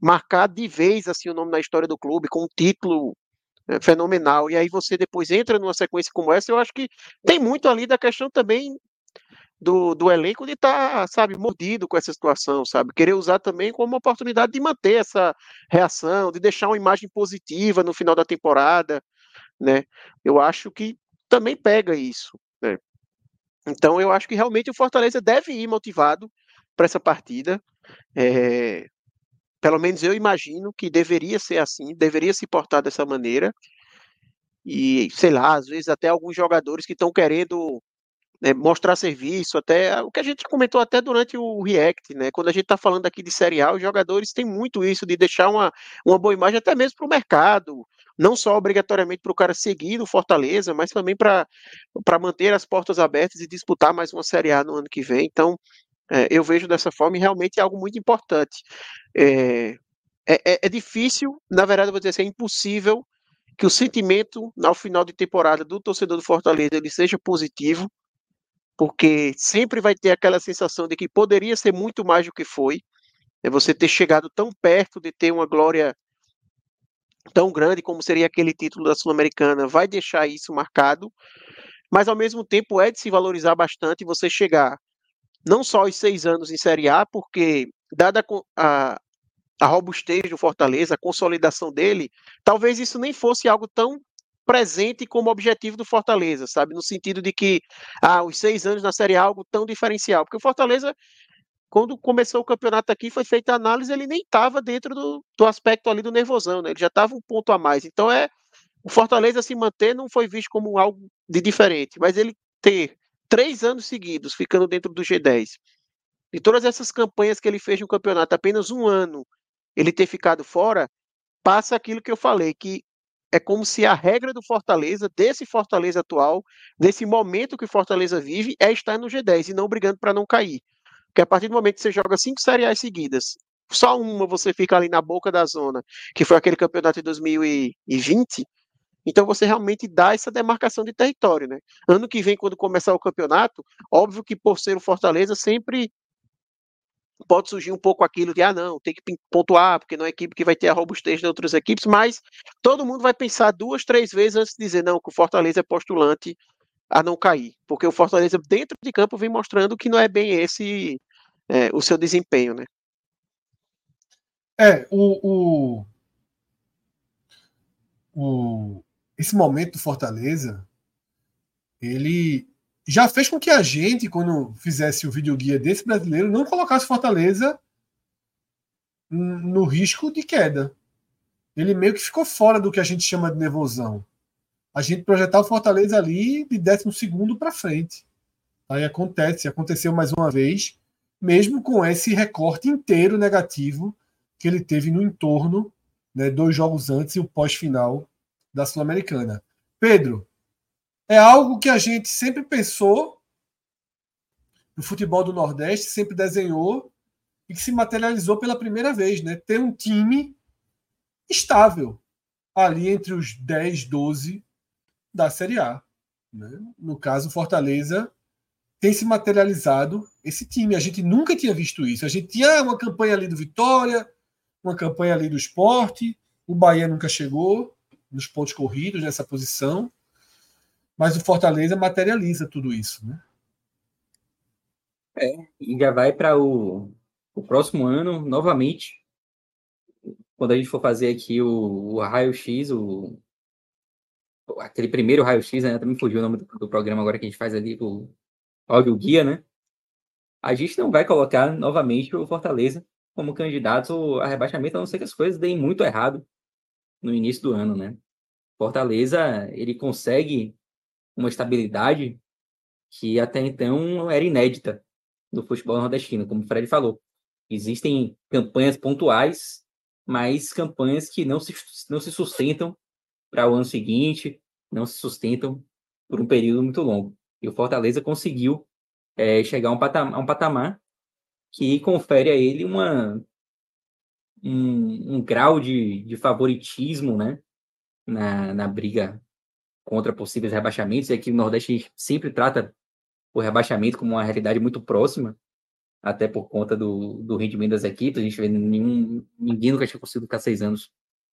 marcado de vez assim o nome na história do clube, com um título fenomenal. E aí você depois entra numa sequência como essa, eu acho que tem muito ali da questão também do, do elenco de estar, tá, sabe, mordido com essa situação, sabe? Querer usar também como uma oportunidade de manter essa reação, de deixar uma imagem positiva no final da temporada, né? Eu acho que também pega isso, né? Então eu acho que realmente o Fortaleza deve ir motivado para essa partida. É, pelo menos eu imagino que deveria ser assim, deveria se portar dessa maneira. E, sei lá, às vezes até alguns jogadores que estão querendo né, mostrar serviço, até o que a gente comentou até durante o React, né? Quando a gente está falando aqui de serial, os jogadores têm muito isso de deixar uma, uma boa imagem até mesmo para o mercado, não só obrigatoriamente para o cara seguir no Fortaleza, mas também para manter as portas abertas e disputar mais uma Série A no ano que vem. Então, é, eu vejo dessa forma e realmente é algo muito importante. É, é, é, é difícil, na verdade, eu vou dizer assim, é impossível que o sentimento ao final de temporada do torcedor do Fortaleza ele seja positivo, porque sempre vai ter aquela sensação de que poderia ser muito mais do que foi. É você ter chegado tão perto de ter uma glória tão grande como seria aquele título da Sul-Americana, vai deixar isso marcado, mas ao mesmo tempo é de se valorizar bastante você chegar não só os seis anos em Série A, porque dada a, a robustez do Fortaleza, a consolidação dele, talvez isso nem fosse algo tão presente como objetivo do Fortaleza, sabe? No sentido de que ah, os seis anos na Série A é algo tão diferencial. Porque o Fortaleza, quando começou o campeonato aqui, foi feita a análise, ele nem estava dentro do, do aspecto ali do nervosão, né? Ele já estava um ponto a mais. Então é. O Fortaleza se manter não foi visto como algo de diferente, mas ele ter três anos seguidos ficando dentro do G10 e todas essas campanhas que ele fez no campeonato, apenas um ano ele ter ficado fora, passa aquilo que eu falei, que é como se a regra do Fortaleza, desse Fortaleza atual, desse momento que Fortaleza vive, é estar no G10 e não brigando para não cair. Porque a partir do momento que você joga cinco seriais seguidas, só uma você fica ali na boca da zona, que foi aquele campeonato de 2020, então você realmente dá essa demarcação de território, né? Ano que vem, quando começar o campeonato, óbvio que por ser o Fortaleza, sempre pode surgir um pouco aquilo de, ah, não, tem que pontuar, porque não é equipe que vai ter a robustez de outras equipes, mas todo mundo vai pensar duas, três vezes antes de dizer, não, que o Fortaleza é postulante a não cair, porque o Fortaleza dentro de campo vem mostrando que não é bem esse é, o seu desempenho, né? É, o, o, o, esse momento do Fortaleza, ele já fez com que a gente, quando fizesse o videoguia desse brasileiro, não colocasse Fortaleza no risco de queda. Ele meio que ficou fora do que a gente chama de nervosão. A gente projetar o Fortaleza ali de 12 para frente. Aí acontece, aconteceu mais uma vez, mesmo com esse recorte inteiro negativo que ele teve no entorno, né, dois jogos antes e o pós-final da Sul-Americana. Pedro, é algo que a gente sempre pensou no futebol do Nordeste, sempre desenhou e que se materializou pela primeira vez, né? Ter um time estável ali entre os 10, 12 da Série A. Né? No caso, Fortaleza tem se materializado esse time. A gente nunca tinha visto isso. A gente tinha uma campanha ali do Vitória, uma campanha ali do esporte, o Bahia nunca chegou nos pontos corridos nessa posição. Mas o Fortaleza materializa tudo isso, né? É, e já vai para o, o próximo ano, novamente, quando a gente for fazer aqui o, o raio-x, o, aquele primeiro raio-x, né? Também fugiu o nome do, do, programa agora que a gente faz ali, o áudio guia, né? A gente não vai colocar novamente o Fortaleza como candidato a rebaixamento, a não ser que as coisas deem muito errado no início do ano, né? Fortaleza, ele consegue uma estabilidade que até então era inédita no futebol nordestino, como o Fred falou. Existem campanhas pontuais, mas campanhas que não se, não se sustentam para o ano seguinte, não se sustentam por um período muito longo. E o Fortaleza conseguiu é, chegar a um, patamar, a um patamar que confere a ele uma, um, um grau de, de favoritismo né, na, na briga contra possíveis rebaixamentos, e aqui no Nordeste a gente sempre trata o rebaixamento como uma realidade muito próxima, até por conta do, do rendimento das equipes, a gente vê nenhum, ninguém nunca tinha conseguido ficar seis anos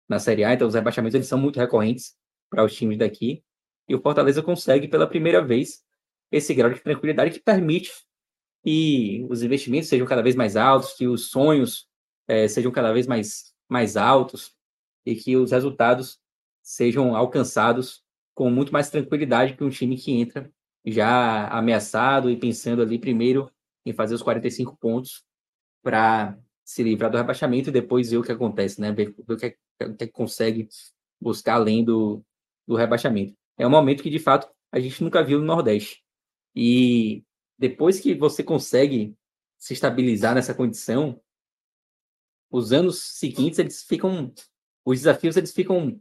na Série A, então os rebaixamentos eles são muito recorrentes para os times daqui, e o Fortaleza consegue pela primeira vez esse grau de tranquilidade que permite que os investimentos sejam cada vez mais altos, que os sonhos é, sejam cada vez mais, mais altos e que os resultados sejam alcançados com muito mais tranquilidade que um time que entra já ameaçado e pensando ali primeiro em fazer os 45 pontos para se livrar do rebaixamento e depois ver o que acontece, né? Ver, ver o, que, é, o é que consegue buscar além do, do rebaixamento. É um momento que, de fato, a gente nunca viu no Nordeste. E depois que você consegue se estabilizar nessa condição, os anos seguintes eles ficam, os desafios eles ficam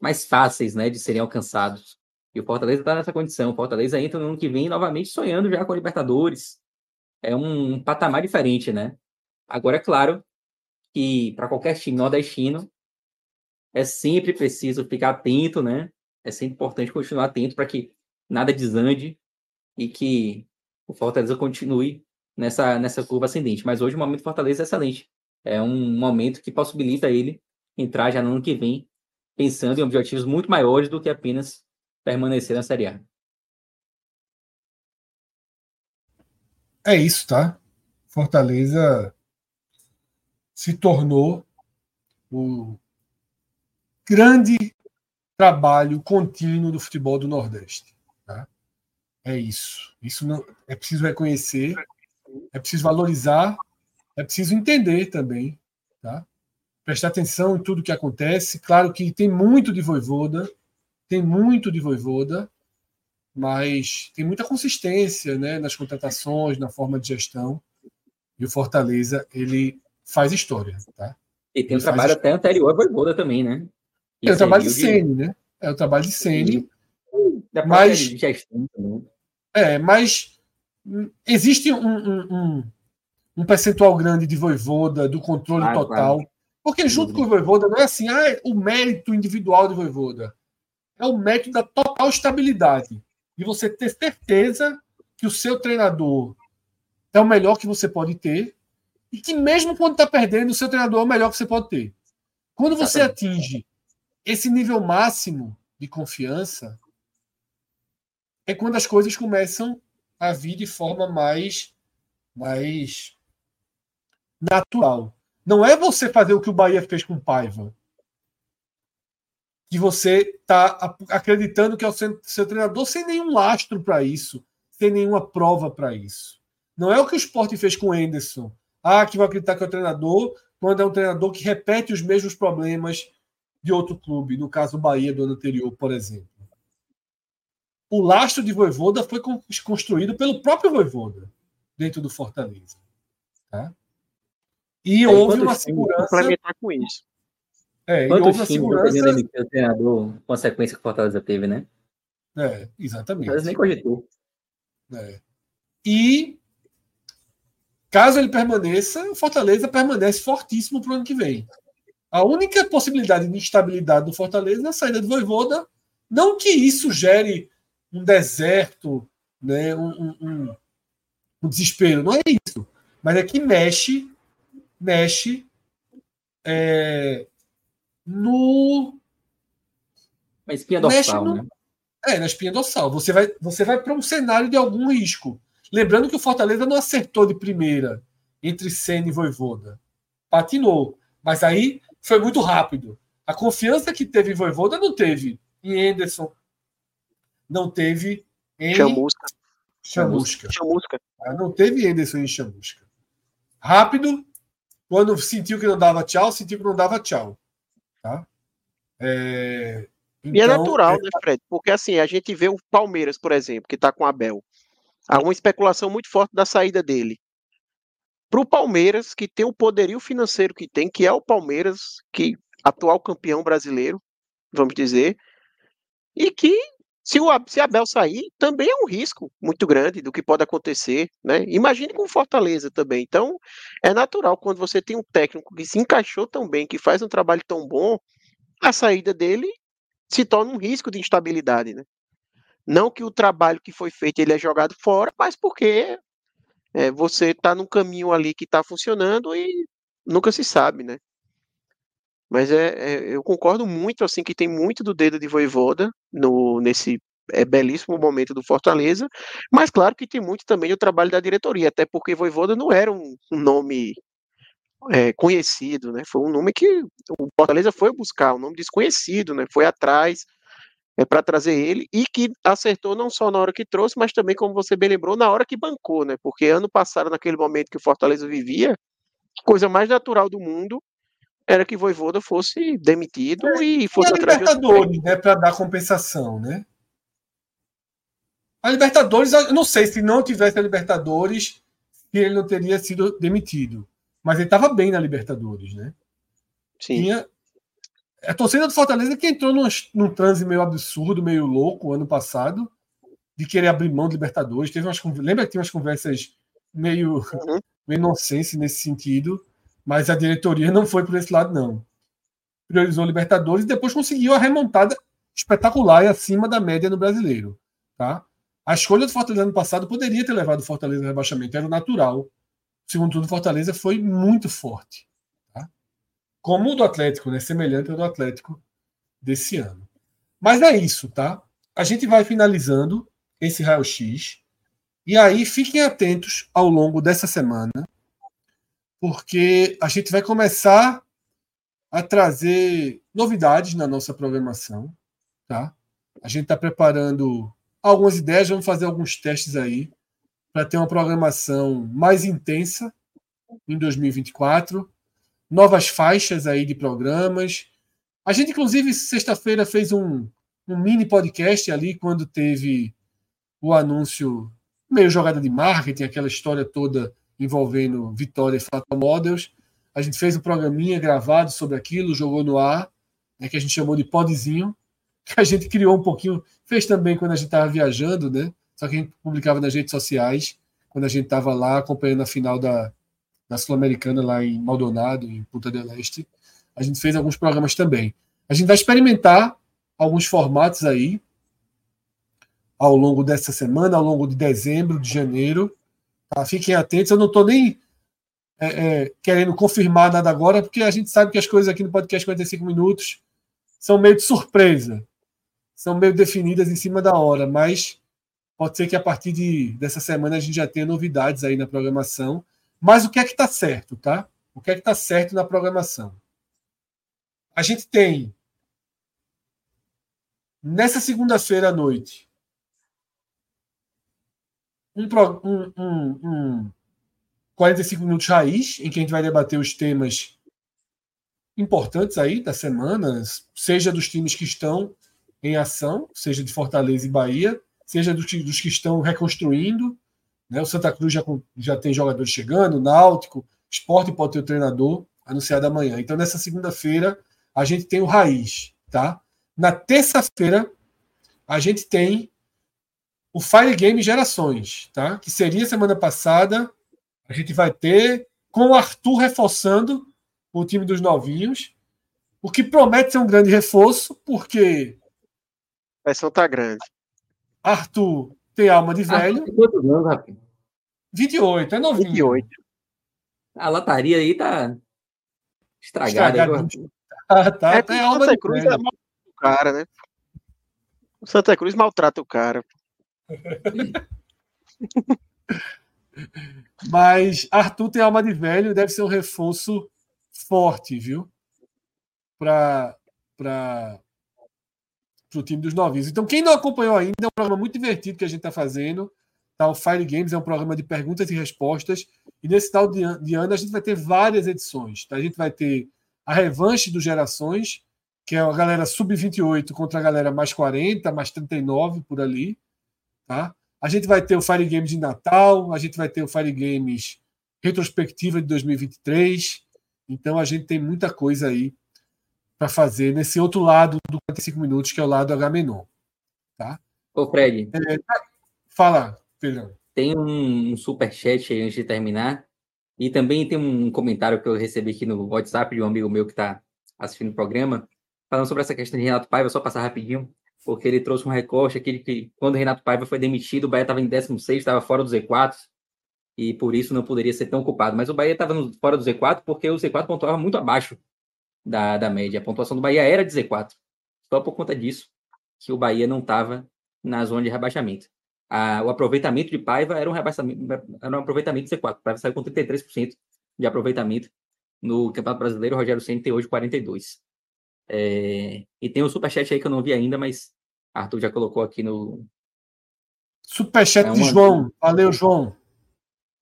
mais fáceis, né, de serem alcançados. E o Fortaleza está nessa condição. O Fortaleza entra no ano que vem novamente sonhando já com a Libertadores. É um, um patamar diferente, né? Agora, é claro que para qualquer time nordestino é sempre preciso ficar atento, né? É sempre importante continuar atento para que nada desande e que o Fortaleza continue nessa, nessa curva ascendente. Mas hoje o momento do Fortaleza é excelente. É um momento que possibilita ele entrar já no ano que vem pensando em objetivos muito maiores do que apenas permanecer na Série A. É isso, tá? Fortaleza se tornou o grande trabalho contínuo do futebol do Nordeste. Tá? É isso. Isso não é preciso reconhecer, é preciso valorizar, é preciso entender também, tá? prestar atenção em tudo que acontece. Claro que tem muito de voivoda, tem muito de voivoda, mas tem muita consistência né, nas contratações, na forma de gestão. E o Fortaleza, ele faz história. Tá? E tem ele um trabalho até anterior à voivoda também, né? E é o trabalho de Sene, né? É o trabalho de Sene. Mas, gestão também. É, mas existe um, um, um, um percentual grande de voivoda, do controle ah, total. Claro. Porque junto com o Voivoda não é assim, ah, é o mérito individual do Voivoda. É o mérito da total estabilidade. De você ter certeza que o seu treinador é o melhor que você pode ter e que mesmo quando está perdendo, o seu treinador é o melhor que você pode ter. Quando você atinge esse nível máximo de confiança, é quando as coisas começam a vir de forma mais, mais natural. Não é você fazer o que o Bahia fez com o Paiva. Que você está acreditando que é o seu, seu treinador sem nenhum lastro para isso, sem nenhuma prova para isso. Não é o que o Sport fez com o Anderson. Ah, que vai acreditar que é o treinador, quando é um treinador que repete os mesmos problemas de outro clube, no caso do Bahia do ano anterior, por exemplo. O lastro de Voivoda foi construído pelo próprio Voivoda dentro do Fortaleza. Tá? E é, houve uma segurança. Complementar com isso. É, Quantos houve uma segurança. o treinador com a sequência que o Fortaleza teve, né? É, exatamente. Mas nem cogitou. É. E caso ele permaneça, o Fortaleza permanece fortíssimo para o ano que vem. A única possibilidade de instabilidade do Fortaleza é a saída do Voivoda. Não que isso gere um deserto, né, um, um, um desespero, não é isso. Mas é que mexe, mexe é, no. Na espinha dorsal, no, né? É, na espinha dorsal. Você vai, você vai para um cenário de algum risco. Lembrando que o Fortaleza não acertou de primeira entre Senna e Voivoda. Patinou. Mas aí foi muito rápido. A confiança que teve em Voivoda não teve em Anderson, não teve em Chamusca. Chamusca. Chamusca. Não teve Anderson em Chamusca. Rápido, quando sentiu que não dava tchau, sentiu que não dava tchau. Tá? É... Então, e é então, natural, é... né, Fred? Porque assim, a gente vê o Palmeiras, por exemplo, que está com Abel. Há uma especulação muito forte da saída dele para o Palmeiras, que tem o poderio financeiro que tem, que é o Palmeiras, que atual campeão brasileiro, vamos dizer, e que se o se Abel sair, também é um risco muito grande do que pode acontecer, né? Imagine com Fortaleza também. Então, é natural quando você tem um técnico que se encaixou tão bem, que faz um trabalho tão bom, a saída dele se torna um risco de instabilidade, né? Não que o trabalho que foi feito ele é jogado fora, mas porque é, você está num caminho ali que está funcionando e nunca se sabe, né? Mas é, é, eu concordo muito, assim, que tem muito do dedo de Voivoda no, nesse é, belíssimo momento do Fortaleza, mas claro que tem muito também do trabalho da diretoria, até porque Voivoda não era um, um nome é, conhecido, né? Foi um nome que o Fortaleza foi buscar, um nome desconhecido, né? Foi atrás, é, para trazer ele e que acertou não só na hora que trouxe, mas também, como você bem lembrou, na hora que bancou, né? Porque ano passado, naquele momento que o Fortaleza vivia, coisa mais natural do mundo era que Voivoda fosse demitido é, e fosse e a Libertadores, né, para dar compensação, né? A Libertadores, eu não sei se não tivesse a Libertadores, ele não teria sido demitido, mas ele estava bem na Libertadores, né? Sim. Tinha, a torcida do Fortaleza que entrou num, num transe meio absurdo, meio louco ano passado, de querer abrir mão de Libertadores. Teve umas, lembra que tinha umas conversas meio, uhum. [laughs] meio nonsense nesse sentido, mas a diretoria não foi por esse lado, não. Priorizou Libertadores e depois conseguiu a remontada espetacular e acima da média no brasileiro. Tá? A escolha do Fortaleza ano passado poderia ter levado o Fortaleza ao rebaixamento, era natural. Segundo tudo, o Fortaleza foi muito forte como o do Atlético, né? Semelhante ao do Atlético desse ano. Mas é isso, tá? A gente vai finalizando esse raio-x. E aí fiquem atentos ao longo dessa semana, porque a gente vai começar a trazer novidades na nossa programação, tá? A gente está preparando algumas ideias, vamos fazer alguns testes aí para ter uma programação mais intensa em 2024 novas faixas aí de programas. A gente, inclusive, sexta-feira fez um, um mini podcast ali quando teve o anúncio meio jogada de marketing, aquela história toda envolvendo Vitória e Fatal Models. A gente fez um programinha gravado sobre aquilo, jogou no ar, né, que a gente chamou de podzinho, [laughs] que a gente criou um pouquinho, fez também quando a gente estava viajando, né? Só que a gente publicava nas redes sociais, quando a gente estava lá acompanhando a final da, na Sul-Americana, lá em Maldonado, em Punta del Este. A gente fez alguns programas também. A gente vai experimentar alguns formatos aí ao longo dessa semana, ao longo de dezembro, de janeiro. Tá? Fiquem atentos, eu não estou nem é, é, querendo confirmar nada agora, porque a gente sabe que as coisas aqui no podcast 45 minutos são meio de surpresa, são meio definidas em cima da hora, mas pode ser que a partir de, dessa semana a gente já tenha novidades aí na programação. Mas o que é que está certo, tá? O que é que está certo na programação? A gente tem nessa segunda-feira à noite um, um, um, um 45 minutos raiz, em que a gente vai debater os temas importantes aí da semana, seja dos times que estão em ação, seja de Fortaleza e Bahia, seja dos, dos que estão reconstruindo. Né? O Santa Cruz já, já tem jogadores chegando, Náutico, Esporte pode ter o treinador anunciado amanhã. Então, nessa segunda-feira, a gente tem o Raiz. Tá? Na terça-feira, a gente tem o Fire Game Gerações, tá? que seria semana passada. A gente vai ter com o Arthur reforçando o time dos novinhos, o que promete ser um grande reforço, porque. Vai soltar grande. Arthur tem alma de velho. Arthur quantos anos, rapaz? 28, é novinho. 28. A lataria aí tá estragada. estragada. [laughs] Ah, tá, é, tá, é alma Santa Cruz velho. é o cara, né? O Santa Cruz maltrata o cara. Mas Arthur tem alma de velho, deve ser um reforço forte, viu? Para o time dos novinhos. Então, quem não acompanhou ainda, é um programa muito divertido que a gente está fazendo. Tá? O Fire Games é um programa de perguntas e respostas. E nesse tal de, ano a gente vai ter várias edições. Tá? A gente vai ter a revanche dos Gerações, que é a galera sub-28 contra a galera mais 40, mais 39 por ali. Tá? A gente vai ter o Fire Games de Natal, a gente vai ter o Fire Games retrospectiva de 2023. Então a gente tem muita coisa aí para fazer nesse outro lado do 45 minutos, que é o lado H menor. Tá? Ô, Fred. É, fala, Pedro. Tem um, um super chat aí antes de terminar. E também tem um comentário que eu recebi aqui no WhatsApp de um amigo meu que está assistindo o programa, falando sobre essa questão de Renato Paiva, só passar rapidinho, porque ele trouxe um recorte aqui que quando Renato Paiva foi demitido, o Bahia estava em 16, estava fora do Z4, e por isso não poderia ser tão ocupado. Mas o Bahia estava fora do Z4 porque o Z4 pontuava muito abaixo da, da média. A pontuação do Bahia era de Z4. Só por conta disso que o Bahia não estava na zona de rebaixamento. A, o aproveitamento de Paiva era um, era um aproveitamento de Z4. Paiva saiu com 33% de aproveitamento no Campeonato Brasileiro. Rogério Senna tem hoje 42%. É, e tem um superchat aí que eu não vi ainda, mas Arthur já colocou aqui no. Superchat é de João. Valeu, João.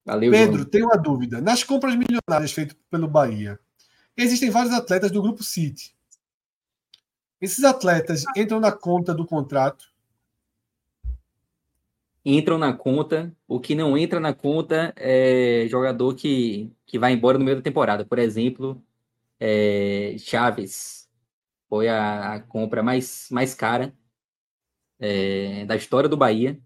Valeu, Pedro, João. tem uma dúvida. Nas compras milionárias feitas pelo Bahia, existem vários atletas do grupo City. Esses atletas entram na conta do contrato? Entram na conta. O que não entra na conta é jogador que, que vai embora no meio da temporada. Por exemplo, é, Chaves foi a, a, compra mais, mais cara é, da história do Bahia.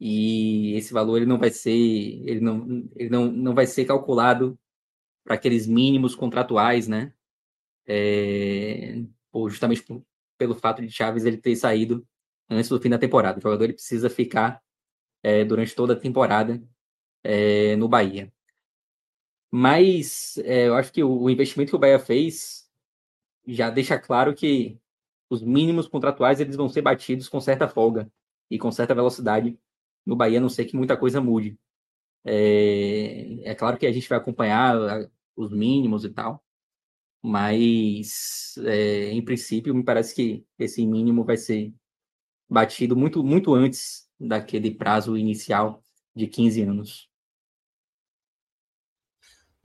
E esse valor ele não vai ser ele não, ele não, não vai ser calculado para aqueles mínimos contratuais, né? É, justamente por, pelo fato de Chaves ele ter saído antes do fim da temporada. O jogador ele precisa ficar é, durante toda a temporada é, no Bahia. Mas é, eu acho que o, o investimento que o Bahia fez já deixa claro que os mínimos contratuais eles vão ser batidos com certa folga e com certa velocidade no Bahia, a não ser que muita coisa mude. É, é claro que a gente vai acompanhar os mínimos e tal, mas é, em princípio me parece que esse mínimo vai ser batido muito, muito antes daquele prazo inicial de 15 anos.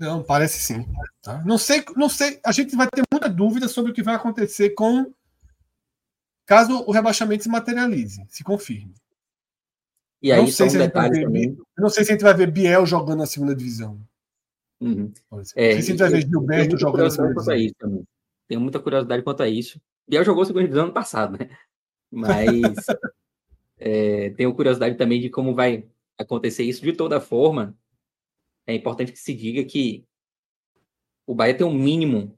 Não, parece sim. Tá? Não sei, não sei. A gente vai ter muita dúvida sobre o que vai acontecer com caso o rebaixamento se materialize, se confirme. E aí, não sei, se um ver, não sei se a gente vai ver Biel jogando na segunda divisão. Uhum. É, não sei se a gente vai ver Gilberto jogando na segunda divisão. Isso, Tenho muita curiosidade quanto a isso. Biel jogou segunda divisão ano passado, né? Mas [laughs] é, tenho curiosidade também de como vai acontecer isso. De toda forma, é importante que se diga que o Bahia tem um mínimo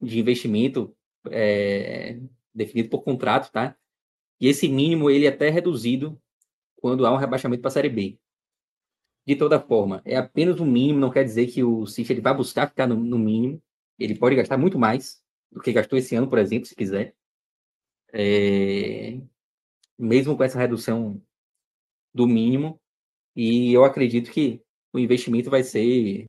de investimento é, definido por contrato, tá? E esse mínimo ele é até reduzido quando há um rebaixamento para a Série B. De toda forma, é apenas o mínimo, não quer dizer que o City ele vai buscar ficar no, no, mínimo. Ele pode gastar muito mais do que gastou esse ano, por exemplo, se quiser. É... Mesmo com essa redução do mínimo. E eu acredito que o investimento vai ser,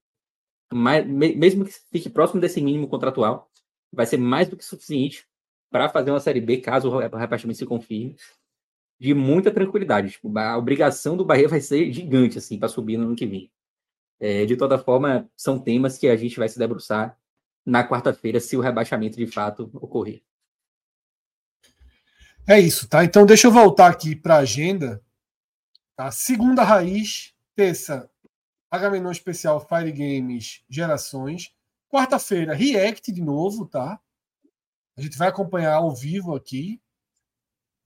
mais, mesmo que fique próximo desse mínimo contratual, vai ser mais do que suficiente para fazer uma Série B, caso o repartimento se confirme, de muita tranquilidade. Tipo, a obrigação do Bahia vai ser gigante, assim, para subir no ano que vem. É, de toda forma, são temas que a gente vai se debruçar na quarta-feira, se o rebaixamento de fato ocorrer. É isso, tá? Então deixa eu voltar aqui para a agenda. Tá? Segunda raiz, terça, Agamenon especial Fire Games Gerações. Quarta-feira, React de novo, tá? A gente vai acompanhar ao vivo aqui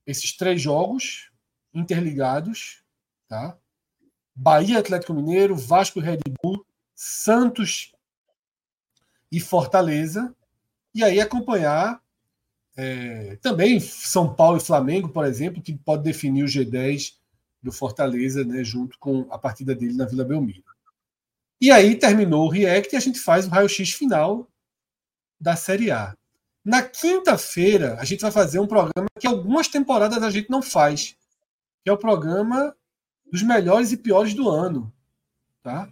esses três jogos interligados, tá? Bahia Atlético Mineiro, Vasco Red Bull, Santos e Fortaleza. E aí acompanhar é, também São Paulo e Flamengo, por exemplo, que pode definir o G10 do Fortaleza, né, junto com a partida dele na Vila Belmiro. E aí terminou o React e a gente faz o raio-x final da Série A. Na quinta-feira, a gente vai fazer um programa que algumas temporadas a gente não faz, que é o programa dos melhores e piores do ano. Tá?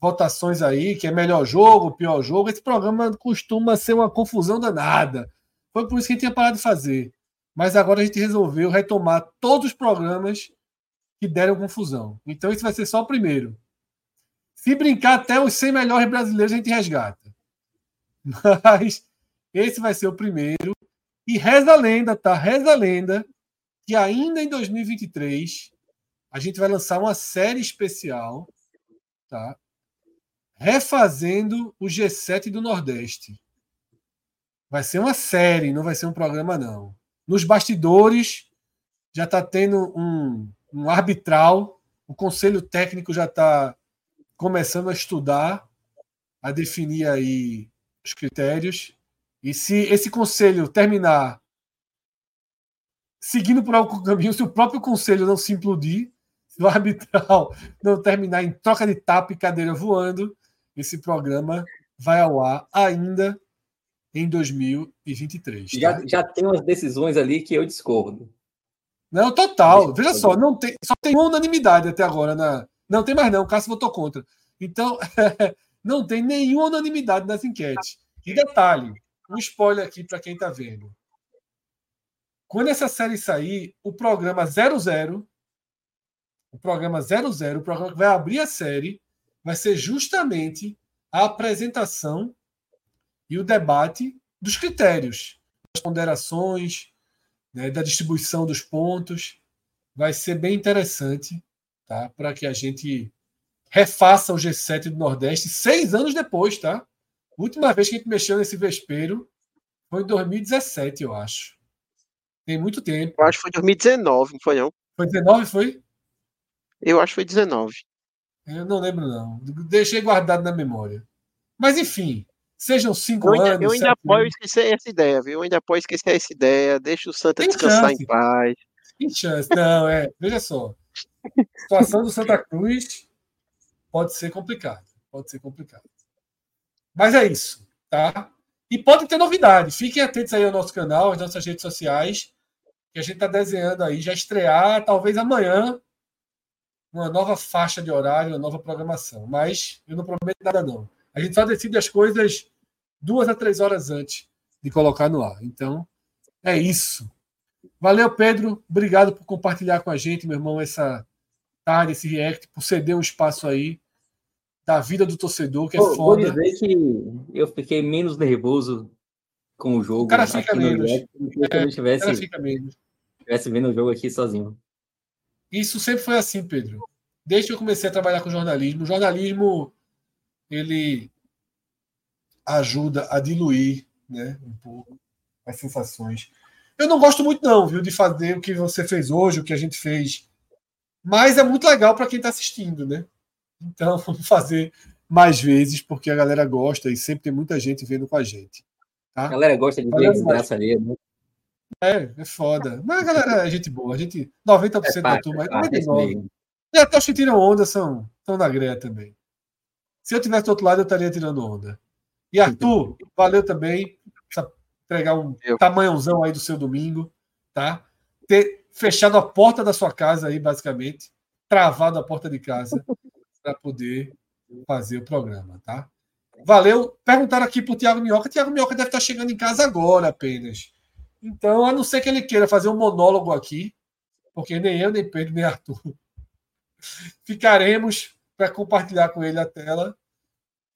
Votações aí, que é melhor jogo, pior jogo. Esse programa costuma ser uma confusão danada. Foi por isso que a gente tinha parado de fazer. Mas agora a gente resolveu retomar todos os programas que deram confusão. Então esse vai ser só o primeiro. Se brincar até os 100 melhores brasileiros a gente resgata. Mas esse vai ser o primeiro. E reza a lenda, tá? Reza a lenda que ainda em 2023 a gente vai lançar uma série especial, tá? Refazendo o G7 do Nordeste. Vai ser uma série, não vai ser um programa, não. Nos bastidores já está tendo um, um arbitral, o conselho técnico já está começando a estudar, a definir aí os critérios. E se esse conselho terminar seguindo por algum caminho, se o próprio conselho não se implodir, se o arbitral [laughs] não terminar em troca de tapa e cadeira voando, esse programa vai ao ar ainda em 2023. Tá? Já, já tem umas decisões ali que eu discordo. Não, total. Veja só, não tem, só tem uma unanimidade até agora. Na, não tem mais não, o Cássio votou contra. Então, [laughs] não tem nenhuma unanimidade nas enquetes. E detalhe, um spoiler aqui para quem está vendo. Quando essa série sair, o programa 00, o programa 00, o programa que vai abrir a série, vai ser justamente a apresentação e o debate dos critérios, das ponderações, né, da distribuição dos pontos. Vai ser bem interessante tá? para que a gente refaça o G7 do Nordeste seis anos depois. Tá? Última vez que a gente mexeu nesse vespeiro foi em 2017, eu acho. Tem muito tempo. Eu acho que foi 2019, não foi não? Foi 19, foi? Eu acho que foi 19. Eu não lembro, não. Deixei guardado na memória. Mas, enfim, Sejam cinco eu ainda, anos. Eu ainda apoio esquecer essa ideia, viu? Eu ainda apoio esquecer essa ideia. Deixa o Santa Tem descansar chance. em paz. Tem chance. Não, é. Veja só. Situação do Santa Cruz pode ser complicada. Pode ser complicado. Mas é isso, tá? E pode ter novidade. Fiquem atentos aí ao nosso canal, às nossas redes sociais, que a gente está desenhando aí, já estrear, talvez amanhã, uma nova faixa de horário, uma nova programação. Mas eu não prometo nada, não. A gente só decide as coisas duas a três horas antes de colocar no ar. Então, é isso. Valeu, Pedro. Obrigado por compartilhar com a gente, meu irmão, essa tarde, esse react, por ceder um espaço aí da vida do torcedor, que é Pô, foda. Vou dizer que eu fiquei menos nervoso com o jogo. O cara fica menos. React, se eu estivesse, é, fica menos. estivesse vendo o jogo aqui sozinho. Isso sempre foi assim, Pedro. Desde que eu comecei a trabalhar com jornalismo, o jornalismo ele ajuda a diluir né, um pouco as sensações. Eu não gosto muito, não, viu, de fazer o que você fez hoje, o que a gente fez. Mas é muito legal para quem está assistindo, né? Então, [laughs] vamos fazer mais vezes, porque a galera gosta e sempre tem muita gente vendo com a gente. Tá? A galera gosta de ver desgraça ali, né? É, é foda. Mas a galera é gente boa. A gente, 90% é da turma, é 99%. E até os que tiram onda são, são da greia também. Se eu tivesse do outro lado, eu estaria tirando onda. E Arthur, valeu também. Entregar um eu. tamanhozão aí do seu domingo, tá? Ter fechado a porta da sua casa aí, basicamente. Travado a porta de casa [laughs] para poder fazer o programa, tá? Valeu. Perguntaram aqui pro Tiago Minhoca. Tiago Minhoca deve estar chegando em casa agora apenas. Então, a não ser que ele queira fazer um monólogo aqui, porque nem eu, nem Pedro, nem Arthur [laughs] ficaremos para compartilhar com ele a tela.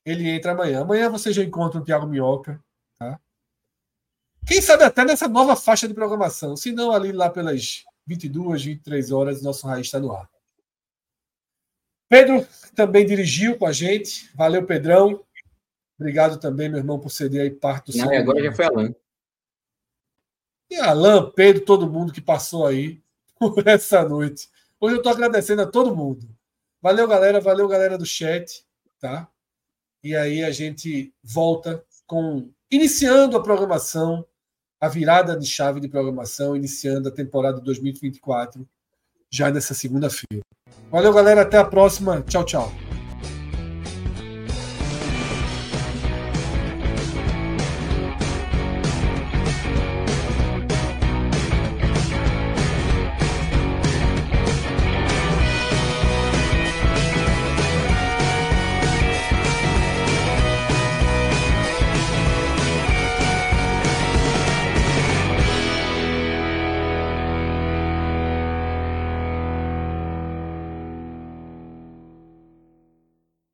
Ele entra amanhã. Amanhã você já encontra o Tiago Minhoca. Quem sabe até nessa nova faixa de programação. Se não, ali lá pelas 22, 23 horas, nosso Raiz está no ar. Pedro também dirigiu com a gente. Valeu, Pedrão. Obrigado também, meu irmão, por ceder aí parte do Não, seu. agora já foi Alan. E Alan, Pedro, todo mundo que passou aí [laughs] por essa noite. Hoje eu estou agradecendo a todo mundo. Valeu, galera. Valeu, galera do chat. Tá? E aí a gente volta com iniciando a programação, a virada de chave de programação, iniciando a temporada 2024 já nessa segunda-feira. Valeu, galera. Até a próxima. Tchau, tchau.